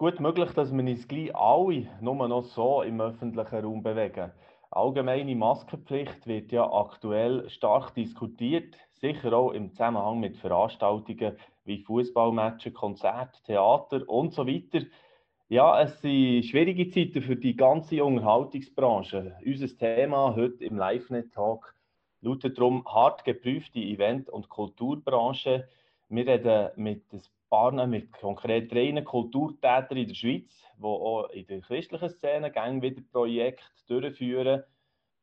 gut möglich, dass wir uns gleich alle nur noch so im öffentlichen Raum bewegen. Allgemeine Maskenpflicht wird ja aktuell stark diskutiert, sicher auch im Zusammenhang mit Veranstaltungen wie Fußballmatchen, Konzerte, Theater und so weiter. Ja, es sind schwierige Zeiten für die ganze Unterhaltungsbranche. Unser Thema heute im LiveNet-Talk lautet darum hart geprüfte Event- und Kulturbranche. Wir reden mit ein paar, mit konkret drei Kulturtätern in der Schweiz, die auch in der christlichen Szene gerne wieder Projekte durchführen.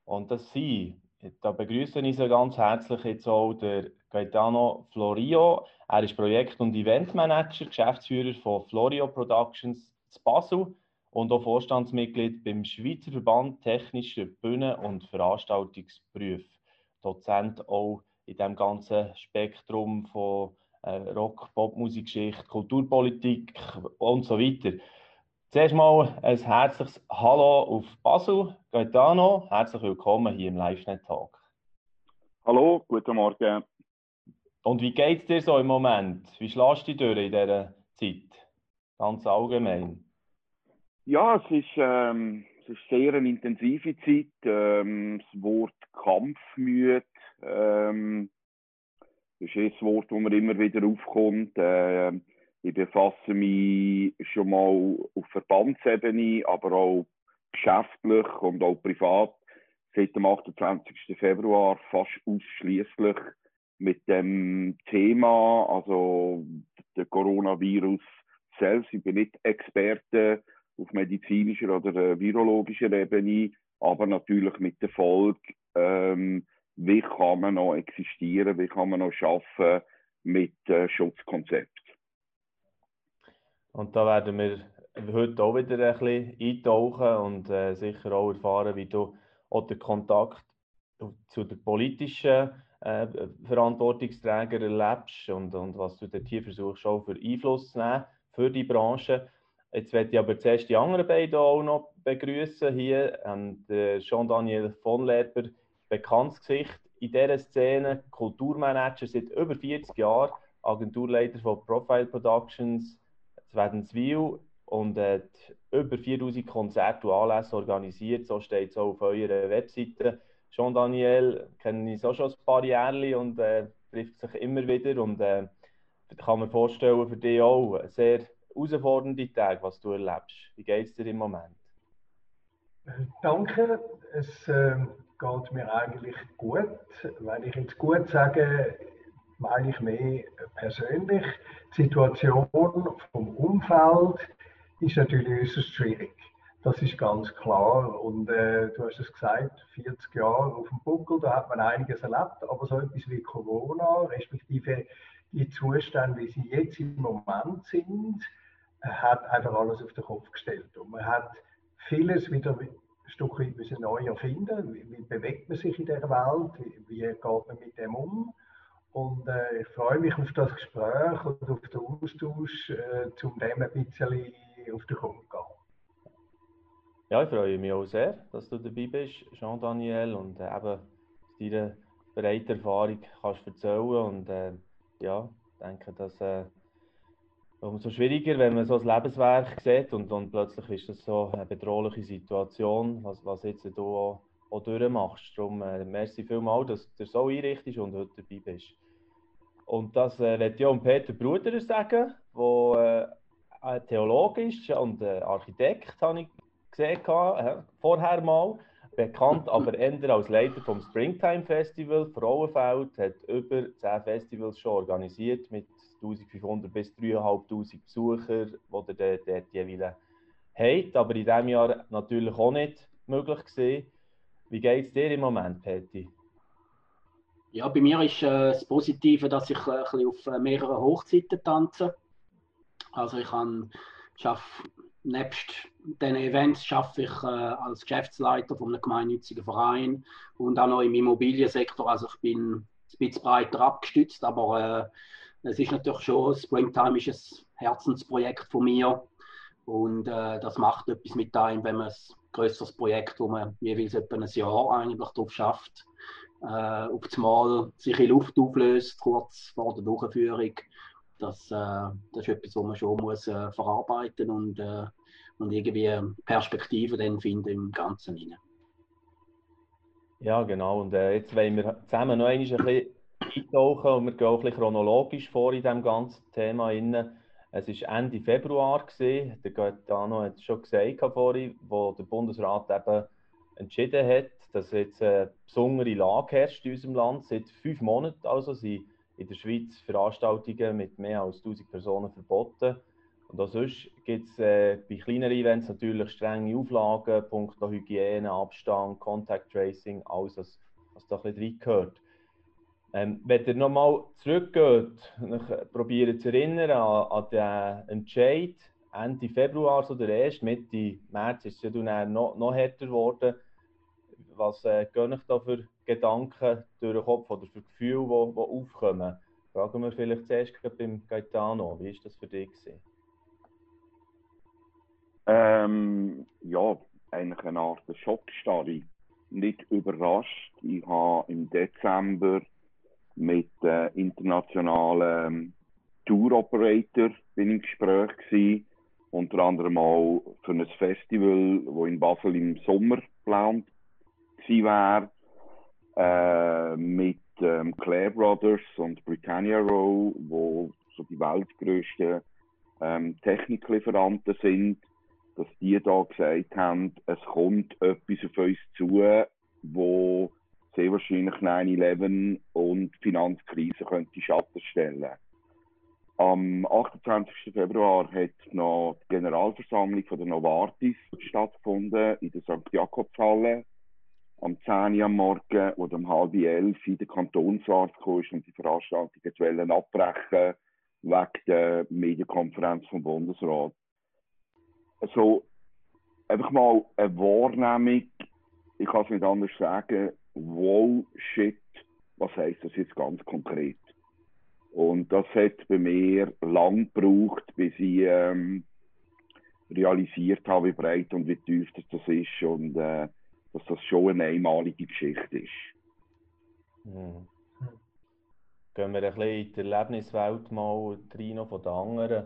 Und das sind, da begrüße ich so ganz herzlich jetzt auch der Gaetano Florio. Er ist Projekt- und Eventmanager, Geschäftsführer von Florio Productions zu Basel und auch Vorstandsmitglied beim Schweizer Verband Technischer Bühnen- und Veranstaltungsberufe. Dozent auch in dem ganzen Spektrum von Rock, Popmusikgeschichte, Kulturpolitik und so weiter. Zuerst mal ein herzliches Hallo auf Basel. Gaetano, herzlich willkommen hier im LiveNet-Talk. Hallo, guten Morgen. Und wie geht es dir so im Moment? Wie schlägst du dich durch in dieser Zeit? Ganz allgemein. Ja, es ist, ähm, es ist sehr eine intensive Zeit. Ähm, das Wort Kampfmüde ähm, ist ein Wort, das mir immer wieder aufkommt. Äh, ich befasse mich schon mal auf Verbandsebene, aber auch geschäftlich und auch privat seit dem 28. Februar fast ausschließlich mit dem Thema, also der Coronavirus selbst. Ich bin nicht Experte auf medizinischer oder äh, virologischer Ebene, aber natürlich mit der Folge, ähm, wie kann man noch existieren, wie kann man noch schaffen mit äh, Schutzkonzept. Und da werden wir heute auch wieder ein bisschen eintauchen und äh, sicher auch erfahren, wie du auch den Kontakt zu den politischen äh, Verantwortungsträgern erlebst und, und was du dort hier versuchst, auch für Einfluss zu nehmen für die Branche. Jetzt werde ich aber zuerst die anderen beiden auch noch begrüßen hier. Ähm, Jean-Daniel von Leber, bekanntes Gesicht in dieser Szene, Kulturmanager seit über 40 Jahren, Agenturleiter von Profile Productions, Wädenswil und äh, über 4000 Konzerte und Anlässe organisiert. So steht es auch auf eurer Webseite. Jean Daniel kenne ich auch schon ein paar Jahre und äh, trifft sich immer wieder. Und äh, kann mir vorstellen, für dich auch sehr herausfordernde Tage, was du erlebst. Wie geht es dir im Moment? Danke. Es äh, geht mir eigentlich gut. Wenn ich jetzt gut sage, meine ich mehr persönlich. Die Situation vom Umfeld ist natürlich äußerst schwierig. Das ist ganz klar. Und äh, du hast es gesagt, 40 Jahre auf dem Buckel, da hat man einiges erlebt, aber so etwas wie Corona, respektive die Zustände, wie sie jetzt im Moment sind, hat einfach alles auf den Kopf gestellt. Und man hat vieles wieder ein Stück weit müssen neu erfinden. Wie, wie bewegt man sich in der Welt? Wie, wie geht man mit dem um? Und äh, ich freue mich auf das Gespräch und auf den Austausch, äh, um dem ein bisschen auf den Grund zu gehen. Ja, ich freue mich auch sehr, dass du dabei bist, Jean-Daniel, und äh, eben deine breite Erfahrung kannst erzählen. Und äh, ja, denke, dass äh, umso schwieriger, wenn man so ein Lebenswerk sieht und, und plötzlich ist das so eine bedrohliche Situation, was, was jetzt du auch, auch durchmachst. Darum äh, merci vielmals, dass du so einrichtest und heute dabei bist. Und das äh, wird ja um Peter Bruder sagen, der äh, Theologe ist und äh, Architekt, habe ich gesehen, äh, vorher mal. Bekannt aber eher als Leiter vom Springtime Festival. Frauenfeld hat über 10 Festivals schon organisiert mit 1500 bis 3500 Besuchern, die der dort jeweils hat. Aber in diesem Jahr natürlich auch nicht möglich gewesen. Wie geht es dir im Moment, Peti? Ja, bei mir ist äh, das Positive, dass ich äh, ein auf äh, mehreren Hochzeiten tanze. Also ich kann, schaffe, nebst diesen Events schaffe ich äh, als Geschäftsleiter von einem gemeinnützigen Verein und auch noch im Immobiliensektor. Also ich bin ein bisschen breiter abgestützt, aber äh, es ist natürlich schon, Springtime ist ein Herzensprojekt von mir und äh, das macht etwas mit einem, wenn man ein größeres Projekt, wo man jeweils etwa ein Jahr eigentlich drauf schafft, äh, auf das Mal sich in Luft auflöst, kurz vor der Durchführung. das, äh, das ist etwas, was man schon muss, äh, verarbeiten und, äh, und irgendwie Perspektiven finden im Ganzen hinein. Ja, genau. Und äh, jetzt wollen wir zusammen noch ein bisschen eintauchen und wir gehen auch ein chronologisch vor in diesem ganzen Thema. Es war Ende Februar, gewesen, der Gaetano hat es schon gesagt vorhin, wo der Bundesrat eben entschieden hat, dass jetzt eine besondere Lage herrscht in unserem Land. Seit fünf Monaten also sind in der Schweiz Veranstaltungen mit mehr als 1000 Personen verboten. Und auch sonst gibt es äh, bei kleineren Events natürlich strenge Auflagen, Punkte Hygiene, Abstand, Contact Tracing, alles, was, was da ein bisschen reingehört. Ähm, wenn ihr nochmal zurückgeht, probiert zu erinnern an, an den Entscheid Ende Februar, so der erste, Mitte März ist es ja dann noch, noch härter geworden. Was äh, gehen euch da für Gedanken durch den Kopf oder für Gefühle, die, aufkommen? Fragen wir vielleicht zuerst beim Gaetano, wie war das für dich? Ähm, ja, eigentlich eine Art Schockstarre. Nicht überrascht. Ich habe im Dezember mit äh, internationalen Tour Operator bin im Gespräch gewesen. Unter anderem auch für ein Festival, wo in Basel im Sommer geplant war. Äh, mit ähm, Claire Brothers und Britannia Row, wo so die weltgrößten ähm, Techniklieferanten sind, dass die da gesagt haben, es kommt etwas auf uns zu, wo sehr wahrscheinlich 9-11 und die Finanzkrise könnte Schatten stellen. Am 28. Februar hat noch die Generalversammlung von der Novartis stattgefunden in der St. Jakobshalle. Am 10 Uhr am Morgen oder um halb elf in der Kantonsarzt kam und die Veranstaltung wollen abbrechen wegen der Medienkonferenz vom Bundesrat. Also einfach mal eine Wahrnehmung, ich kann es nicht anders sagen, wow, shit, was heißt das jetzt ganz konkret? Und das hat bei mir lang gebraucht, bis ich ähm, realisiert habe, wie breit und wie tief das, das ist und äh, dass das schon eine einmalige Geschichte ist. Hm. Gehen wir ein bisschen in die Erlebniswelt mal rein von den anderen,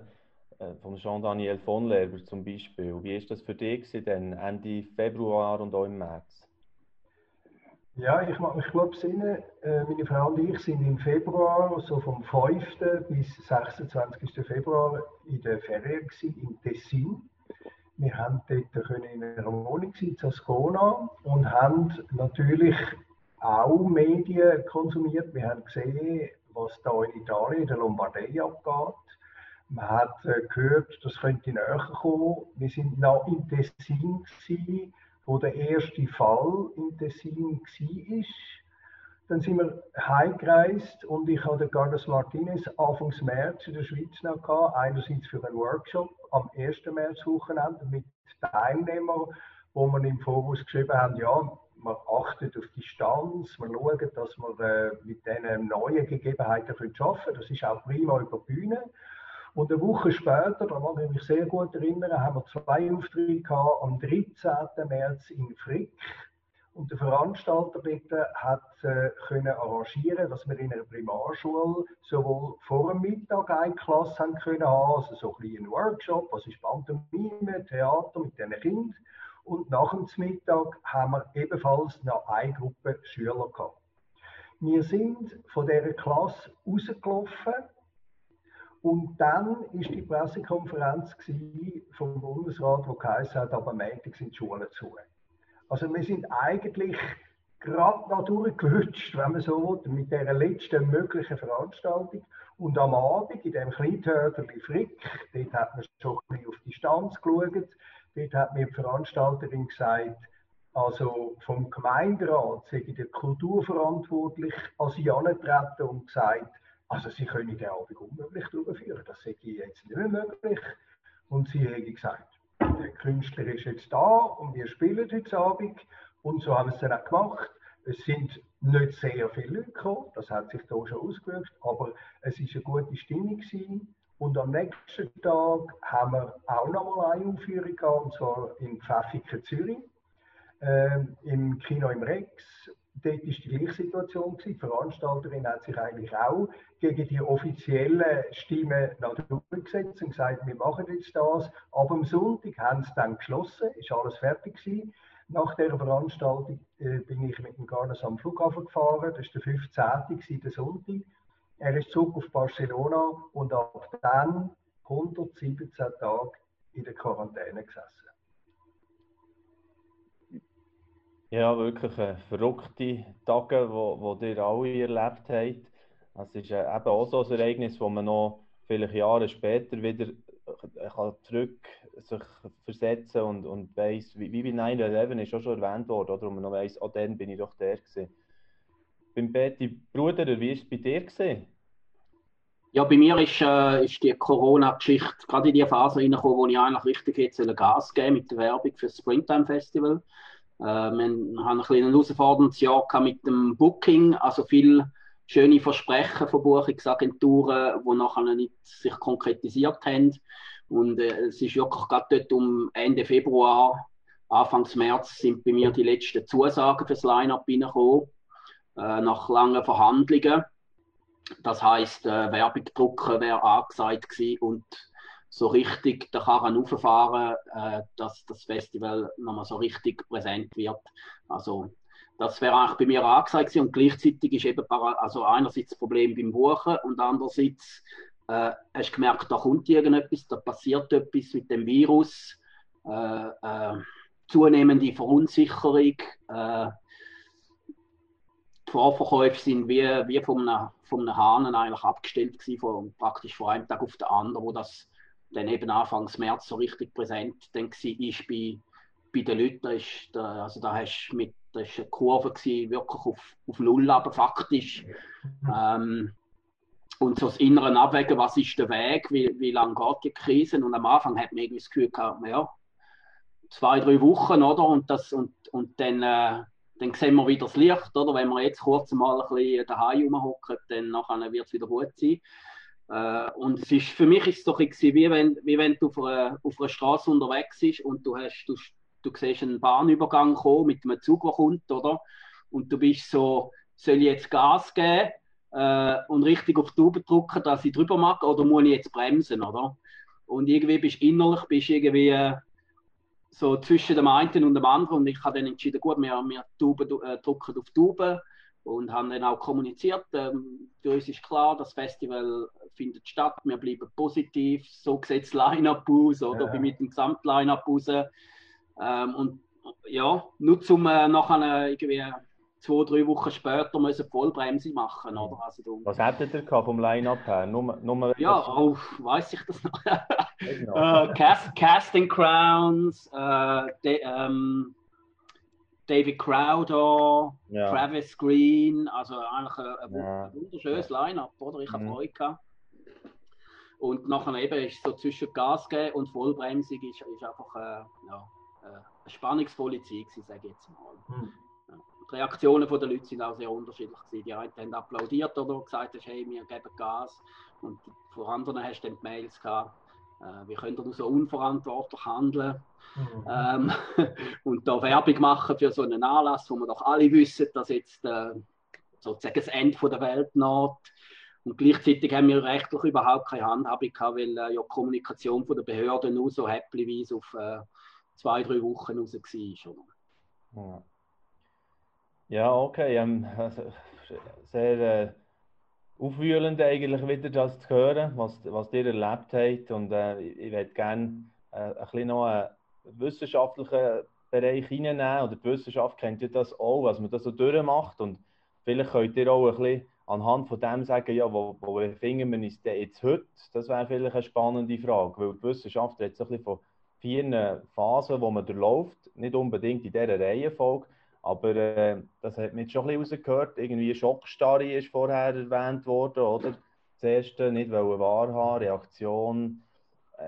äh, von Jean-Daniel von Lerber zum Beispiel. Wie ist das für dich denn Ende Februar und auch im März? Ja, ich gut besinnen. Äh, meine Frau und ich sind im Februar, so vom 5. bis 26. Februar in der Ferien in Tessin. Wir haben dort in einer Wohnung in Ascona und haben natürlich auch Medien konsumiert. Wir haben gesehen, was da in Italien, in der Lombardei abgeht. Man hat äh, gehört, das könnte näher kommen. Wir sind noch in Tessin gewesen, wo der erste Fall in Tessin war. Dann sind wir heimgereist und ich hatte Carlos Martinez Anfang März in der Schweiz noch gehabt, einerseits für einen Workshop am 1. März Wochenende mit Teilnehmern, wo man im Voraus geschrieben haben, ja, man achtet auf die Distanz, man schaut, dass man äh, mit diesen neuen Gegebenheiten arbeiten können. Das ist auch prima über die Bühne. Und eine Woche später, da mag ich mich sehr gut erinnern, haben wir zwei Auftritte gehabt, am 13. März in Frick. Und der Veranstalter dort hat äh, können arrangieren, dass wir in einer Primarschule sowohl vor dem Mittag eine Klasse haben können also so ein einen Workshop, was ist Pantomime, Theater mit diesen Kindern. Und nach dem Mittag haben wir ebenfalls noch eine Gruppe Schüler gehabt. Wir sind von dieser Klasse rausgelaufen und dann ist die Pressekonferenz vom Bundesrat, wo geheißen hat, aber Montag sind die Schulen zu. Also wir sind eigentlich gerade noch durchgelutscht, wenn man so will, mit der letzten möglichen Veranstaltung. Und am Abend in dem Kleintörterli Frick, dort hat man schon ein bisschen auf die Distanz geschaut, dort hat mir die Veranstalterin gesagt, also vom Gemeinderat sei der Kulturverantwortlich als angetreten und gesagt, also sie können den Abend unmöglich durchführen, das sei jetzt nicht mehr möglich. Und sie haben gesagt, der Künstler ist jetzt da und wir spielen heute Abend. Und so haben wir es dann auch gemacht. Es sind nicht sehr viele Leute gekommen, das hat sich da schon ausgewirkt, aber es war eine gute Stimmung gewesen. Und am nächsten Tag haben wir auch noch mal eine Aufführung gehabt, und zwar in Pfäffiken, Zürich, äh, im Kino im Rex. Dort ist die gleiche Situation. Die Veranstalterin hat sich eigentlich auch gegen die offiziellen Stimmen durchgesetzt und gesagt, wir machen jetzt das. Aber am Sonntag haben sie dann geschlossen, ist alles fertig gewesen. Nach dieser Veranstaltung äh, bin ich mit dem Garnes am Flughafen gefahren. Das war der 15. der Sonntag. Er ist zurück auf Barcelona und ab dann 117 Tage in der Quarantäne gesessen. Ja, wirklich äh, verrückte Tage, die wo, ihr alle erlebt habt. Es ist äh, eben auch so ein Ereignis, wo man noch vielleicht Jahre später wieder äh, kann zurück sich versetzen und, und weiss, wie, bei 9-11 ist auch schon erwähnt worden, oder? Und man noch weiss, auch dann bin ich doch der gewesen. Beim Betty Bruder, wie war es bei dir? Gewesen? Ja, bei mir ist, äh, ist die Corona-Geschichte gerade in die Phase reingekommen, wo ich eigentlich richtig jetzt Gas geben mit der Werbung für das Springtime Festival. Äh, wir haben ein, ein herausforderndes Jahr mit dem Booking, also viele schöne Versprechen von Buchungsagenturen, die nachher nicht sich konkretisiert haben. Und äh, es ist wirklich gerade dort um Ende Februar, Anfang März sind bei mir die letzten Zusagen für das Line-Up reingekommen, äh, nach langen Verhandlungen. Das heißt, äh, Werbung drucken wäre angesagt gewesen und so richtig der Karren auffahren, äh, dass das Festival nochmal so richtig präsent wird. Also das wäre eigentlich bei mir angesagt gewesen. und gleichzeitig ist eben also einerseits das Problem beim Buchen und andererseits äh, hast du gemerkt, da kommt irgendetwas, da passiert etwas mit dem Virus, äh, äh, zunehmende Verunsicherung, äh, die Vorverkäufe sind wie, wie von, einem, von einem Hahn eigentlich abgestellt gewesen, von, praktisch von einem Tag auf den anderen, wo das dann eben Anfangs März so richtig präsent dann war bei, bei den Leuten. Da, ist, da, also da hast mit, da ist eine Kurve gewesen, wirklich auf, auf Null, aber faktisch. Ähm, und so das innere Abwägen, was ist der Weg, wie, wie lange geht die Krise? Und am Anfang hat man irgendwie das Gefühl gehabt, ja, zwei, drei Wochen, oder? Und, das, und, und dann, äh, dann sehen wir wieder das Licht, oder? Wenn wir jetzt kurz mal ein bisschen daheim rumhocken, dann wird es wieder gut sein. Äh, und es ist, für mich ist es doch wie wenn, wie wenn du auf einer, auf Straße unterwegs bist und du, hast, du, du siehst einen Bahnübergang kommen mit einem Zug, der kommt, oder? Und du bist so, soll ich jetzt Gas geben? äh, und richtig auf die Tube drücken, dass ich drüber mache, oder muss ich jetzt bremsen, oder? Und irgendwie bist du innerlich bist irgendwie äh, so zwischen dem einen und dem anderen und ich habe dann entschieden, gut, wir, wir Tube, äh, drücken auf die Tube und haben dann auch kommuniziert, ähm, für uns ist klar, das Festival findet statt, wir bleiben positiv, so sieht das Line-Up aus, oder ja. mit dem Gesamt-Line-Up raus. Ähm, und ja, nur zum äh, nachher irgendwie zwei, drei Wochen später müssen Vollbremse machen. Oder? Also, du, Was hättet ihr vom Line-Up her? Nur, nur ja, oh, weiß ich das noch. uh, Cast, Casting Crowns, uh, de, um, David Crowder, ja. Travis Green, also eigentlich ein, ein ja. wunderschönes Line-Up, oder? Ich habe mhm. Freude gehabt. Und nachher eben ist so zwischen Gas geben und Vollbremsung ist, ist einfach äh, ja, äh, eine spannungsvolle Zeit, sage ich jetzt mal. Mhm die Reaktionen der Leute sind auch sehr unterschiedlich. Gewesen. Die einen haben applaudiert oder gesagt, hey, wir geben Gas. Und von anderen hast du dann die Mails gehabt, äh, wie könnt ihr so unverantwortlich handeln mhm. ähm, und da Werbung machen für so einen Anlass, wo wir doch alle wissen, dass jetzt äh, sozusagen das Ende der Welt naht. Und gleichzeitig haben wir rechtlich überhaupt keine Handhabung gehabt, weil äh, ja die Kommunikation von der Behörden nur so häppchenweise auf äh, zwei, drei Wochen raus war. Oder? Ja. Okay. Ähm, also, sehr äh, aufwühlend eigentlich wieder das zu hören, was, was ihr erlebt habt. Und äh, ich würde gerne äh, ein bisschen noch einen wissenschaftlichen Bereich hineinnehmen. Oder die Wissenschaft kennt ja das auch, was man das so durchmacht. Und vielleicht könnt ihr auch ein bisschen anhand von dem sagen, ja, wo, wo befinden wir uns denn jetzt heute? Das wäre vielleicht eine spannende Frage, weil die Wissenschaft so ein bisschen von vier Phasen, wo man durchläuft, nicht unbedingt in dieser Reihenfolge. Aber äh, das hat man schon ein bisschen rausgehört. Irgendwie Schockstarre ist vorher erwähnt worden, oder? Das erste nicht wahrhaben, Reaktion, äh,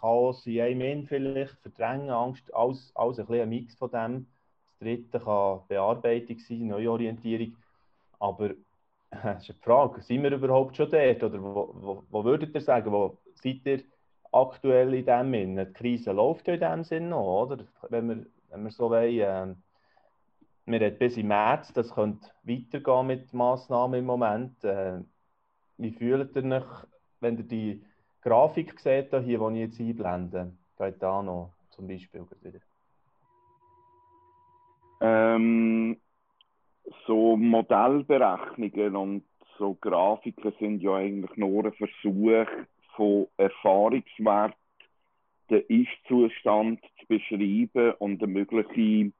Chaos in einem in vielleicht, Verdrängen, Angst, alles, alles ein bisschen ein Mix von dem. Das dritte kann Bearbeitung sein, Neuorientierung. Aber äh, ist eine Frage, sind wir überhaupt schon dort? Oder wo, wo, wo würdet ihr sagen, wo seid ihr aktuell in dem Sinne? Die Krise läuft ja in dem Sinne noch, oder? Wenn wir, wenn wir so wollen. Äh, wir reden bis im März, das könnte weitergehen mit Massnahmen im Moment. Äh, wie fühlt ihr euch, wenn ihr die Grafik seht, hier, die ich jetzt einblende? Geht da noch zum Beispiel wieder? Ähm, so Modellberechnungen und so Grafiken sind ja eigentlich nur ein Versuch von Erfahrungswerten, den Ist-Zustand zu beschreiben und eine mögliche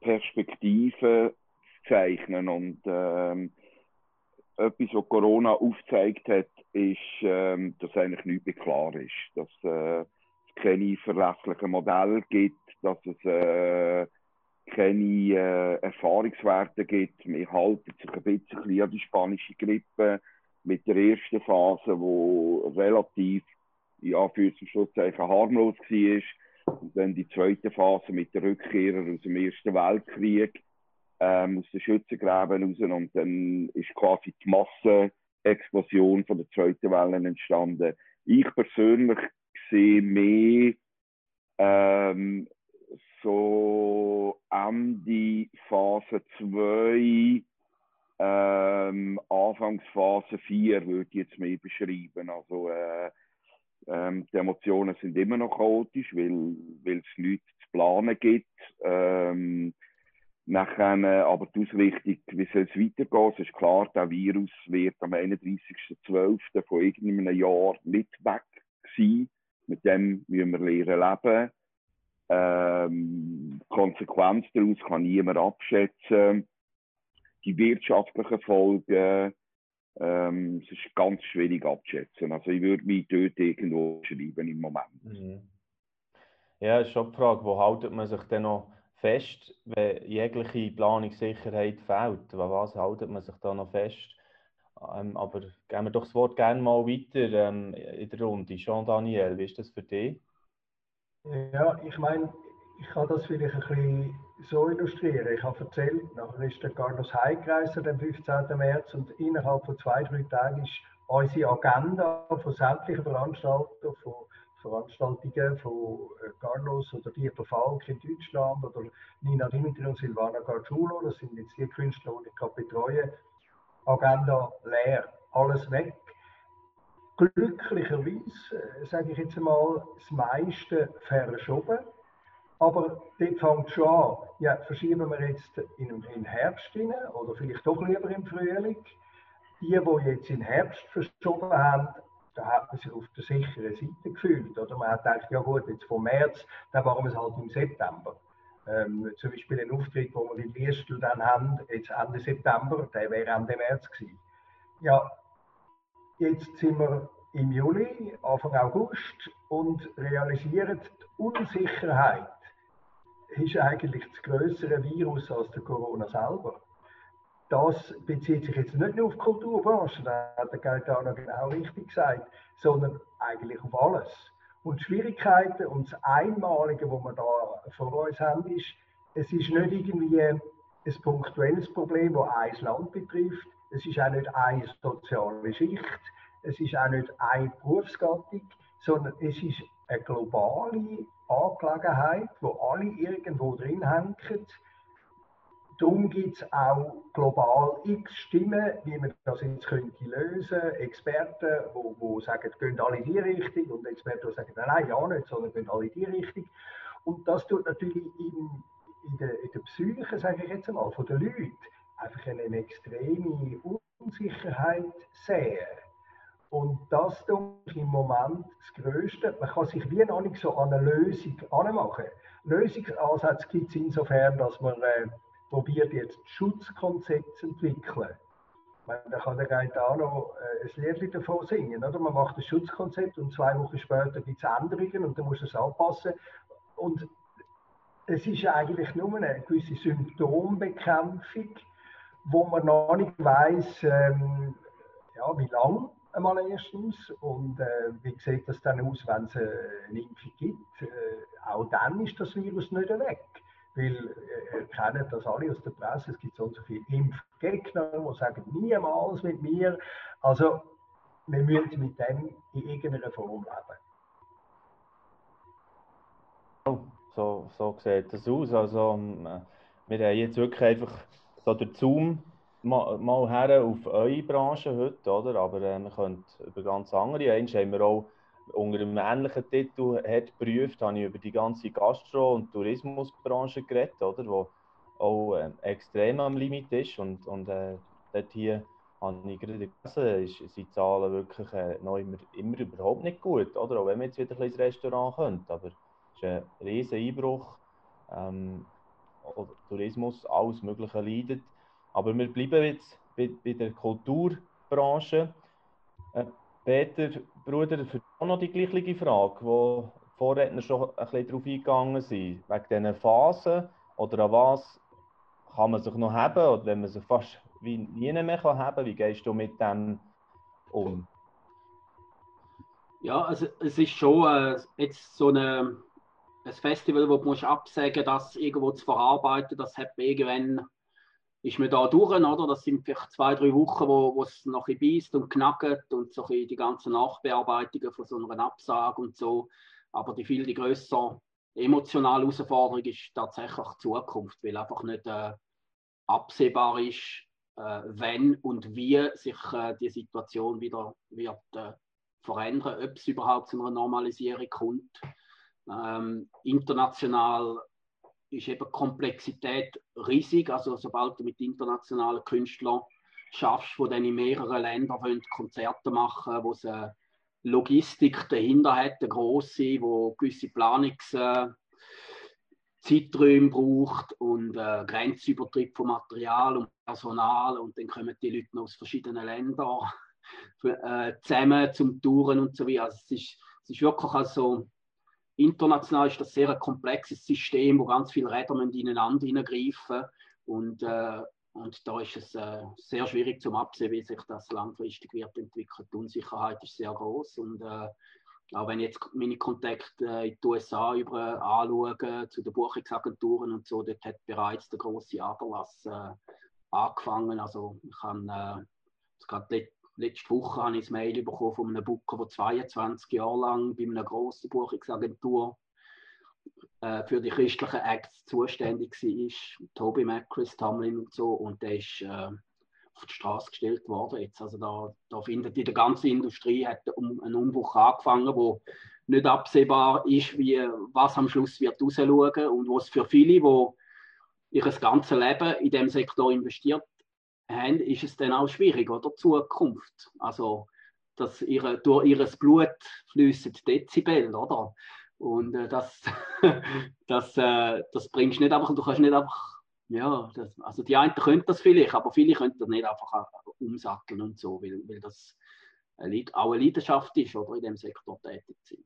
Perspektive zu zeichnen. Und ähm, etwas, was Corona aufgezeigt hat, ist, ähm, dass eigentlich nichts mehr klar ist. Dass äh, es keine verlässlichen Modelle gibt, dass es äh, keine äh, Erfahrungswerte gibt. Wir halten sich ein bisschen an die spanische Grippe mit der ersten Phase, wo relativ, ja, für Schlusszeichen harmlos war. Und dann die zweite Phase mit den Rückkehrern aus dem Ersten Weltkrieg, ähm, aus den Schützengräben raus. Und dann ist quasi die Massenexplosion von der zweiten Welle entstanden. Ich persönlich sehe mehr ähm, so Ende Phase 2, ähm, Anfangsphase 4 würde ich jetzt mehr beschreiben. Also äh, ähm, die Emotionen sind immer noch chaotisch, weil, es nichts zu planen gibt. Ähm, nachher, äh, aber die Ausrichtung, wie soll es weitergehen? Es ist klar, der Virus wird am 31.12. von irgendeinem Jahr nicht weg sein. Mit dem müssen wir lernen leben. Ähm, Konsequenz daraus kann niemand abschätzen. Die wirtschaftlichen Folgen, ähm, es ist ganz schwierig abzuschätzen. Also ich würde mich dort irgendwo schreiben im Moment. Mhm. Ja, ist schon die Frage, wo haltet man sich denn noch fest, wenn jegliche Planungssicherheit fehlt? Was haltet man sich da noch fest? Ähm, aber geben wir doch das Wort gerne mal weiter ähm, in der Runde. Jean-Daniel, wie ist das für dich? Ja, ich meine, ich kann das vielleicht ein bisschen so illustrieren. Ich habe erzählt, nachher ist der Carlos heimgereist am 15. März und innerhalb von zwei, drei Tagen ist unsere Agenda von sämtlichen Veranstaltern, von Veranstaltungen von äh, Carlos oder Dieter Falk in Deutschland oder Nina Dimitri und Silvana Gargiulo, das sind jetzt die Künstler, die ich betreue, Agenda leer, alles weg glücklicherweise, äh, sage ich jetzt einmal, das meiste verschoben. Aber dort fängt schon an, ja, verschieben wir jetzt in, den Herbst hinein oder vielleicht doch lieber im Frühling. Die, die jetzt in den Herbst verschoben haben, da hat man sich auf der sicheren Seite gefühlt. Oder man hat gedacht, ja gut, jetzt vom März, dann machen wir es halt im September. Ähm, zum Beispiel ein Auftritt, wo wir in Liestel dann haben, jetzt Ende September, der wäre Ende März gewesen. Ja, Jetzt sind wir im Juli, Anfang August und realisieren, die Unsicherheit ist eigentlich das größere Virus als der Corona selber. Das bezieht sich jetzt nicht nur auf die Kulturbranche, das hat der Gaetano genau richtig gesagt, sondern eigentlich auf alles. Und die Schwierigkeiten und das Einmalige, was wir da vor uns haben, ist, es ist nicht irgendwie ein punktuelles Problem, das ein Land betrifft, es ist auch nicht eine soziale Schicht, es ist auch nicht eine Berufsgattung, sondern es ist eine globale Angelegenheit, wo alle irgendwo drin hängen. Darum gibt es auch global x Stimmen, wie man das jetzt könnte lösen könnte. Experten, die sagen, gehen alle in die Richtung und Experten, die sagen, nein, ja nicht, sondern gehen alle in die Richtung. Und das tut natürlich in, in, der, in der Psyche, sage ich jetzt einmal, von den Leuten einfach eine extreme Unsicherheit sehen. Und das ist im Moment das Größte. Man kann sich wie noch nicht so an eine Lösung anmachen. Lösungsansätze gibt es insofern, dass man äh, probiert, jetzt Schutzkonzepte zu entwickeln. Da kann der Gaetano äh, ein Lied davon singen. Oder? Man macht ein Schutzkonzept und zwei Wochen später gibt es Änderungen und dann muss es anpassen. Und es ist eigentlich nur eine gewisse Symptombekämpfung, wo man noch nicht weiß, ähm, ja, wie lange einmal erstens. Und äh, wie sieht das dann aus, wenn es eine Impfung gibt? Äh, auch dann ist das Virus nicht weg. Weil äh, kennt das alle aus der Presse, es gibt so, so viele Impfgegner, die sagen, niemals mit mir. Also wir müssen mit dem in irgendeiner Form leben. So, so sieht das aus. Also, ähm, wir haben jetzt wirklich einfach so den Zoom mal, her auf eure Branche heute, oder? Aber äh, wir können über ganz andere. Eins haben wir auch unter einem ähnlichen Titel hat geprüft, habe ich über die ganze Gastro- und Tourismusbranche geredet, oder? Wo auch äh, extrem am Limit ist. Und, und äh, dort hier habe ich gerade gelesen, ist, sind die Zahlen wirklich äh, noch immer, immer überhaupt nicht gut, oder? Auch wenn man jetzt wieder ins Restaurant könnte. Aber es ist ein riesen Einbruch. Ähm, Tourismus, alles Mögliche leidet. Aber wir bleiben jetzt bei, bei der Kulturbranche. Äh, Peter, Bruder, für auch noch die gleiche Frage, wo die Vorredner schon ein bisschen darauf eingegangen sind. Wegen diesen Phasen oder an was kann man sich noch haben oder wenn man sich fast wie nie mehr kann haben wie gehst du mit dem um? Ja, also es ist schon äh, jetzt so eine, ein Festival, wo du musst absagen das irgendwo zu verarbeiten, das hat irgendwann ist man da durch, oder? Das sind vielleicht zwei, drei Wochen, wo, es noch ein beißt und knackt und so die ganzen Nachbearbeitungen von so einer Absage und so. Aber die viel die größere emotionale Herausforderung ist tatsächlich die Zukunft, weil einfach nicht äh, absehbar ist, äh, wenn und wie sich äh, die Situation wieder wird äh, verändern, ob es überhaupt zu einer Normalisierung kommt. Ähm, international ist eben Komplexität riesig. Also sobald du mit internationalen Künstlern schaffst, die dann in mehreren Ländern wollen, Konzerte machen, wo es eine Logistik dahinter hat, eine grosse, wo gewisse Planungszeiträume braucht und äh, Grenzübertritt von Material und Personal und dann kommen die Leute aus verschiedenen Ländern äh, zusammen zum Touren und so weiter. Also es ist, es ist wirklich also international ist das sehr ein komplexes System, wo ganz viele Räder ineinander hineingreifen und, äh, und da ist es äh, sehr schwierig zum absehen, wie sich das langfristig wird entwickeln. Die Unsicherheit ist sehr groß und äh, auch wenn ich jetzt meine Kontakte äh, in die USA über anschaue, zu den Buchungsagenturen und so, dort hat bereits der große Aderlass äh, angefangen. Also ich habe äh, gerade letzte Woche habe ich ein Mail bekommen von einem Booker, der 22 Jahre lang bei einer grossen Buchungsagentur äh, für die christlichen Acts zuständig war. Toby Macris, Tamlin und so. Und der ist äh, auf die Straße gestellt worden. Jetzt, also da, da findet in der ganzen Industrie hat ein Umbruch angefangen, wo nicht absehbar ist, wie, was am Schluss wird rausschauen und wo es für viele, die ihr ganzes Leben in diesem Sektor investiert haben, ist es dann auch schwierig, oder? Zukunft. Also, dass ihre, durch ihr Blut fließen Dezibel, oder? Und äh, das, das, äh, das bringst du nicht einfach, du kannst nicht einfach, ja, das, also die einen können das vielleicht, aber viele können das nicht einfach umsatteln und so, weil, weil das auch eine Leidenschaft ist, oder in dem Sektor tätig zu sein.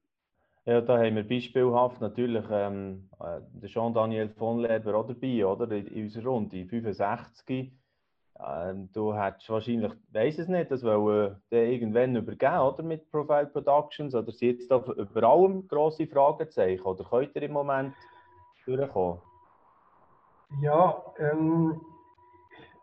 Ja, da haben wir beispielhaft natürlich ähm, äh, Jean-Daniel von Leber auch dabei, oder? In, in unserer Runde, 65 ähm, du hättest wahrscheinlich, weiß es nicht, das wollen äh, irgendwann übergeben, oder mit Profile Productions, oder sind jetzt da über allem grosse Fragezeichen, oder könnt ihr im Moment durchkommen? Ja, ähm,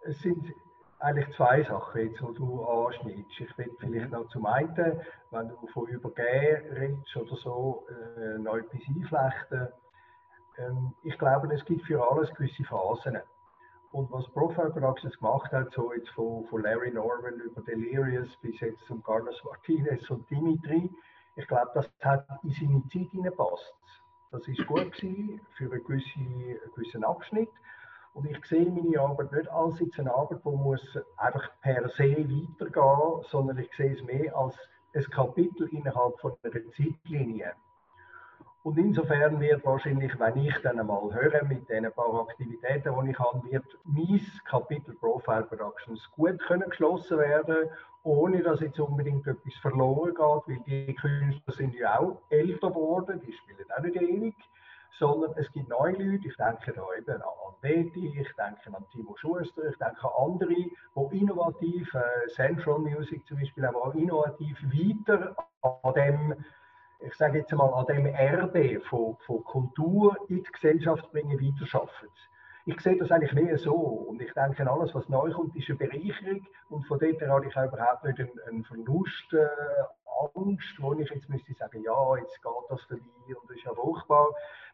es sind eigentlich zwei Sachen, jetzt, die du anschneidest. Ich will vielleicht noch zum einen, wenn du von übergeben redest oder so, äh, noch etwas einflechten. Ähm, ich glaube, es gibt für alles gewisse Phasen. Und was Profile Productions gemacht hat, so jetzt von, von Larry Norman über Delirious bis jetzt zum Carlos Martinez und Dimitri, ich glaube, das hat in seine Zeit hineingepasst. Das ist gut gewesen für einen gewissen, einen gewissen Abschnitt. Und ich sehe meine Arbeit nicht als jetzt eine Arbeit, die muss einfach per se weitergehen, sondern ich sehe es mehr als ein Kapitel innerhalb von einer Zeitlinie. Und insofern wird wahrscheinlich, wenn ich dann einmal höre mit den paar Aktivitäten, die ich habe, wird mein Kapitel Profile Productions gut können geschlossen werden, ohne dass jetzt unbedingt etwas verloren geht, weil die Künstler sind ja auch älter geworden, die spielen auch nicht ewig, sondern es gibt neue Leute, ich denke da eben an Betty, ich denke an Timo Schuster, ich denke an andere, die innovativ, äh, Central Music zum Beispiel, aber auch innovativ weiter an dem ich sage jetzt mal, an dem Erbe von, von Kultur in die Gesellschaft bringen, weiterschaffen. ich sehe das eigentlich mehr so. Und ich denke, alles, was neu kommt, ist eine Bereicherung. Und von dort her habe ich auch überhaupt nicht einen, einen Verlust, äh, Angst, wo ich jetzt müsste sagen, ja, jetzt geht das vorbei und das ist ja furchtbar.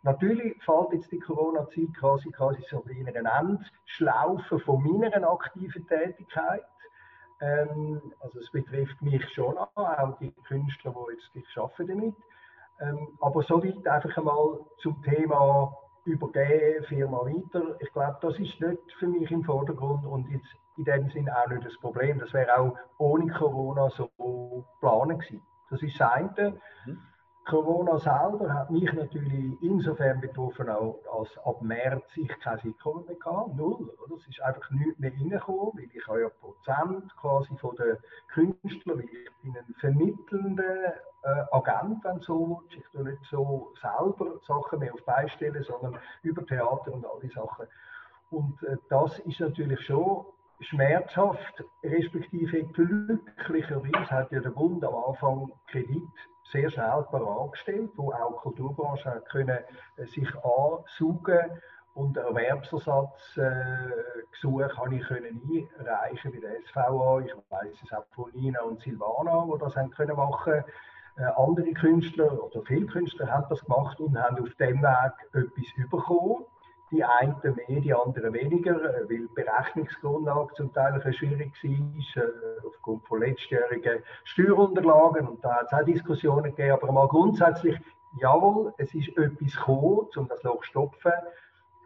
Natürlich fällt jetzt die Corona-Zeit quasi, quasi so in eine Endschlaufe von meiner aktiven Tätigkeit. Ähm, also es betrifft mich schon auch, auch die Künstler, die jetzt, ich arbeite damit. Ähm, aber soweit einfach einmal zum Thema übergeben, Firma weiter. Ich glaube, das ist nicht für mich im Vordergrund und jetzt in dem Sinn auch nicht das Problem. Das wäre auch ohne Corona so geplant gewesen. Das ist das eine. Mhm. Corona selber hat mich natürlich insofern betroffen, als ab März ich kein Einkommen mehr hatte, null. Oder? Es ist einfach nichts mehr reingekommen, weil ich habe ja Prozent quasi von den Künstlern, weil ich bin ein vermittelnder äh, Agent, wenn so Ich tue nicht so selber Sachen mehr auf Beistellen, sondern über Theater und all die Sachen. Und äh, das ist natürlich schon schmerzhaft, respektive glücklicherweise hat ja der Bund am Anfang Kredit sehr schnell bereitgestellt, wo auch Kulturbranchen können äh, sich ansaugen und Erwerbsersatz äh, Gesuch habe ich können einreichen bei der SVA. Ich weiß es auch von Nina und Silvana, die das haben können machen. Äh, andere Künstler oder viele Künstler haben das gemacht und haben auf dem Weg etwas bekommen. Die einen mehr, die anderen weniger, äh, weil die Berechnungsgrundlage zum Teil ein schwierig war, äh, aufgrund von letztjährigen Steuerunterlagen. Und da hat es auch Diskussionen gegeben. Aber mal grundsätzlich, jawohl, es ist etwas gekommen, um das Loch zu stopfen.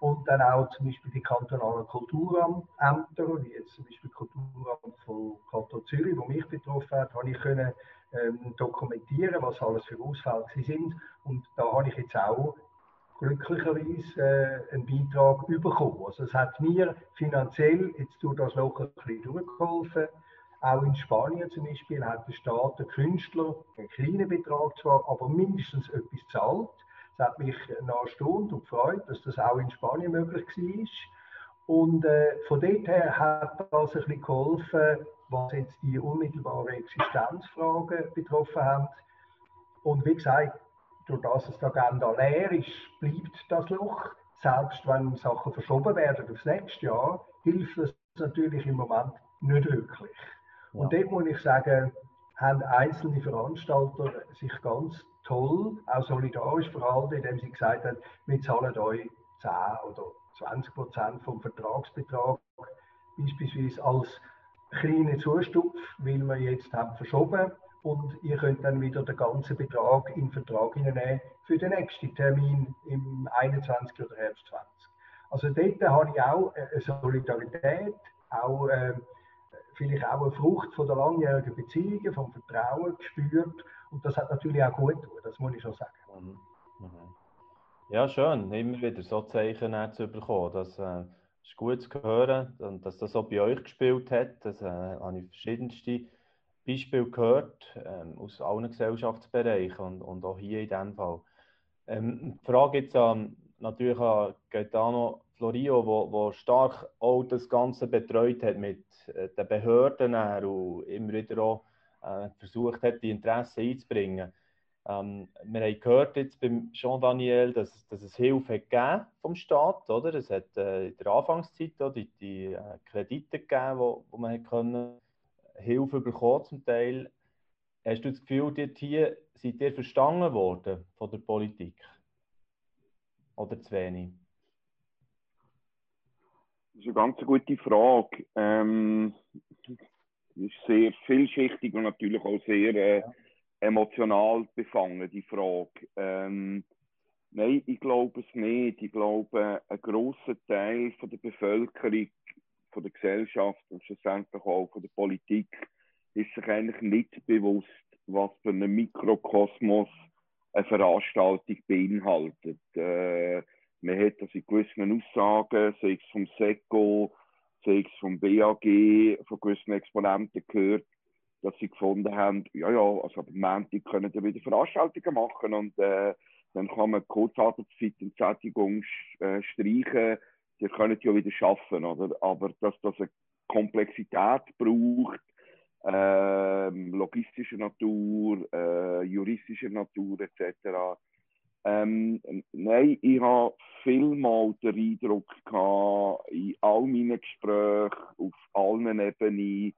Und dann auch zum Beispiel die kantonalen Kulturämter, wie jetzt zum Beispiel Kulturamt von Kanton Zürich, wo mich betroffen hat, habe ich können ähm, dokumentieren, was alles für Ausfälle sind. Und da habe ich jetzt auch glücklicherweise äh, einen Beitrag bekommen. Also es hat mir finanziell jetzt durch das Loch ein bisschen durchgeholfen. Auch in Spanien zum Beispiel hat der Staat den Künstler einen kleinen Betrag zwar, aber mindestens etwas zahlt. Es hat mich noch erstaunt und gefreut, dass das auch in Spanien möglich war. Und äh, von dort her hat das ein bisschen geholfen, was jetzt die unmittelbare Existenzfragen betroffen haben. Und wie gesagt, durch das es die Agenda leer ist, bleibt das Loch. Selbst wenn Sachen verschoben werden aufs nächste Jahr, hilft das natürlich im Moment nicht wirklich. Ja. Und dort muss ich sagen, haben einzelne Veranstalter sich ganz toll, auch solidarisch verhalten, indem sie gesagt haben, wir zahlen euch 10 oder 20 Prozent vom Vertragsbetrag, beispielsweise als kleinen Zustupf, weil wir jetzt haben verschoben und ihr könnt dann wieder den ganzen Betrag in Vertrag hineinnehmen für den nächsten Termin im 21. oder Herbst 20. Also dort habe ich auch eine Solidarität, auch äh, vielleicht auch eine Frucht von der langjährigen Beziehungen, vom Vertrauen gespürt und das hat natürlich auch gut getan, das muss ich schon sagen. Mhm. Mhm. Ja, schön, immer wieder so Zeichen zu bekommen. Das äh, ist gut zu hören dass das auch bei euch gespielt hat. Das äh, habe ich verschiedenste Beispiele gehört ähm, aus allen Gesellschaftsbereichen und, und auch hier in diesem Fall. Ähm, die Frage jetzt an, natürlich an Gaetano Florio, wo, wo stark auch das Ganze betreut hat mit äh, den Behörden und immer wieder auch äh, versucht hat, die Interessen einzubringen. Ähm, wir haben gehört jetzt beim Jean-Daniel, dass, dass es Hilfe gegeben vom Staat, oder? Es hat äh, in der Anfangszeit die, die äh, Kredite gegeben, wo man können Hilfe bekommen zum Teil. Hast du das Gefühl, dort hier seid ihr verstanden worden von der Politik? Oder zu wenig? Das ist eine ganz gute Frage. Ähm, ist sehr vielschichtig und natürlich auch sehr äh, emotional befangen, die Frage. Ähm, nein, ich glaube es nicht. Ich glaube, ein großer Teil von der Bevölkerung, von der Gesellschaft und schlussendlich auch von der Politik ist sich eigentlich nicht bewusst, was für einen Mikrokosmos eine Veranstaltung beinhaltet. Äh, man hat das in gewissen Aussagen, sei es vom SECO, sei es vom BAG, von gewissen Exponenten gehört, dass sie gefunden haben, ja, ja, also am Montag können wir wieder Veranstaltungen machen und äh, dann kann man Kurzarbeitszeit und Sättigung äh, streichen, sie können ja wieder schaffen, oder? Aber dass das eine Komplexität braucht, äh, logistischer Natur, äh, juristischer Natur etc. Ähm, nein, ich habe vielmal den Eindruck gehabt, in all meinen Gesprächen auf allen Ebenen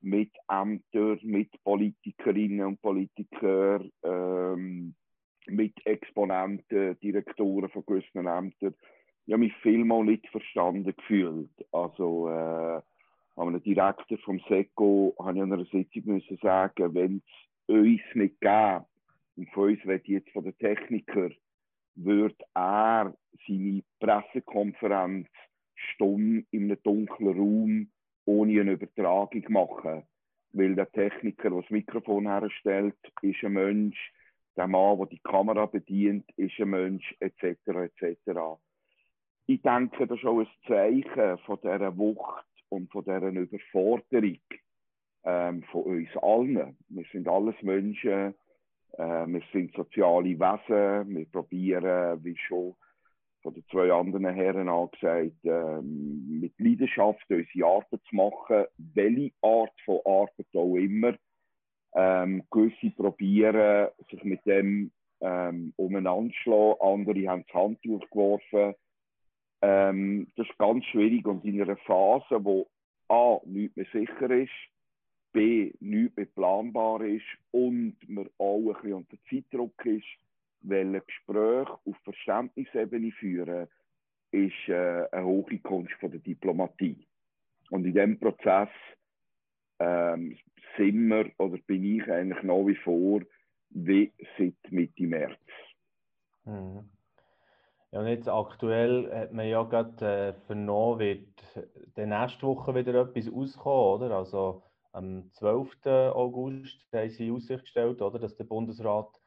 mit Ämtern, mit Politikerinnen und Politikern, ähm, mit Exponenten, Direktoren von gewissen Ämtern, habe mich vielmal nicht verstanden gefühlt. Also, äh, einem Direktor vom SECO habe ich an einer Sitzung müssen sagen, wenn es uns nicht gäbe, und von uns wird jetzt von den Technikern, würde er seine Pressekonferenz stumm in einem dunklen Raum ohne eine Übertragung machen. Weil der Techniker, der das Mikrofon herstellt, ist ein Mensch, der Mann, der die Kamera bedient, ist ein Mensch, etc. etc. Ich denke, das ist auch ein Zeichen von dieser Wucht und von dieser Überforderung ähm, von uns allen. Wir sind alles Menschen, äh, wir sind soziale Wesen, wir probieren, wie schon von den zwei anderen Herren angesagt, äh, mit Leidenschaft unsere Arbeit zu machen, welche Art von Arbeit auch immer. Ähm, gewisse probieren, sich mit dem ähm, umeinander zu andere haben das Handtuch geworfen. Ähm, das ist ganz schwierig und in einer Phase, wo A, nichts mehr sicher ist, B, nichts mehr planbar ist und man auch ein bisschen unter Zeitdruck ist, weil ein Gespräch auf Verständnisebene führen, ist äh, eine hohe Kunst von der Diplomatie. Und in diesem Prozess ähm, sind wir, oder bin ich eigentlich nach wie vor, wie seit Mitte März. Mhm. Ja, und jetzt aktuell hat man ja gerade äh, vernommen, wird der nächste Woche wieder etwas auskommen, oder? Also am 12. August haben sie Aussicht gestellt, oder, dass der Bundesrat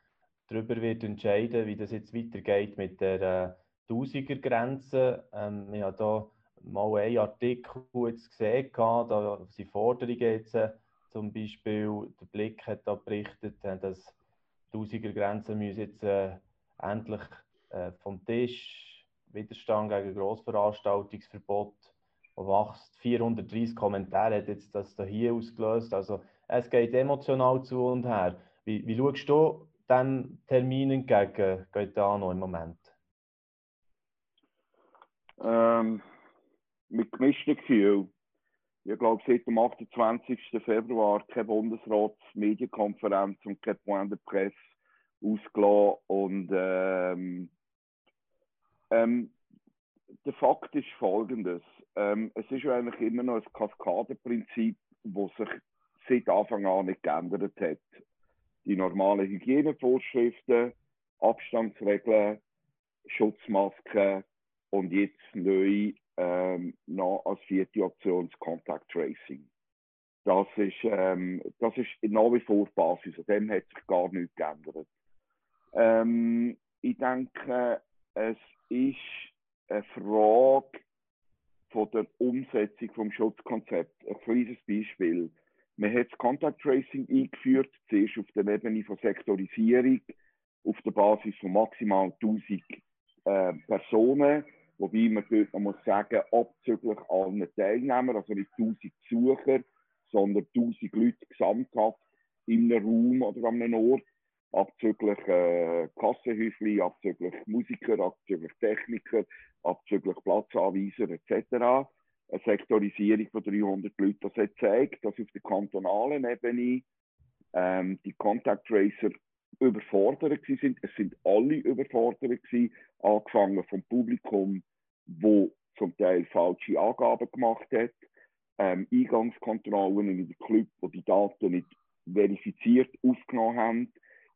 darüber wird entscheiden, wie das jetzt weitergeht mit der äh, Tausiger-Grenze. Ähm, ich habe da mal einen Artikel jetzt gesehen, da sind Forderungen jetzt, äh, zum Beispiel, der Blick hat da berichtet, äh, dass Tausiger-Grenzen müssen jetzt äh, endlich äh, vom Tisch, Widerstand gegen Grossveranstaltungsverbot, wächst. 430 Kommentare hat jetzt das da hier ausgelöst. Also es geht emotional zu und her. Wie, wie schaust du dem Termin entgegen, Gaetano, im Moment? Ähm, mit gemischten Gefühl. Ich glaube, seit dem 28. Februar keine Bundesratsmedienkonferenz und kein Point de Presse ausgelassen. Und ähm, ähm, der Fakt ist folgendes. Ähm, es ist ja eigentlich immer noch ein Kaskadenprinzip, das sich seit Anfang an nicht geändert hat. Die normalen Hygienevorschriften, Abstandsregeln, Schutzmasken und jetzt neu ähm, noch als vierte Option das Contact Tracing. Das ist, ähm, das ist nach wie vor Basis. An dem hat sich gar nichts geändert. Ähm, ich denke, es ist eine Frage von der Umsetzung vom Schutzkonzept. Ein kleines Beispiel. Man hat das Contact Tracing eingeführt, zuerst auf der Ebene von Sektorisierung, auf der Basis von maximal 1000 äh, Personen, wobei man dort man muss sagen, abzüglich allen Teilnehmern, also nicht 1000 Besucher, sondern 1000 Leute gesamthaft in einem Raum oder an einem Ort abzüglich äh, Kassenhäufli, abzüglich Musiker, abzüglich Techniker, abzüglich Platzanweiser etc. Eine Sektorisierung von 300 Leuten. Das hat gezeigt, dass auf der kantonalen Ebene ähm, die Contact Tracer überfordert sind. Es sind alle überfordert gewesen, angefangen vom Publikum, wo zum Teil falsche Angaben gemacht hat, ähm, Eingangskontrollen in den Club, wo die Daten nicht verifiziert aufgenommen haben,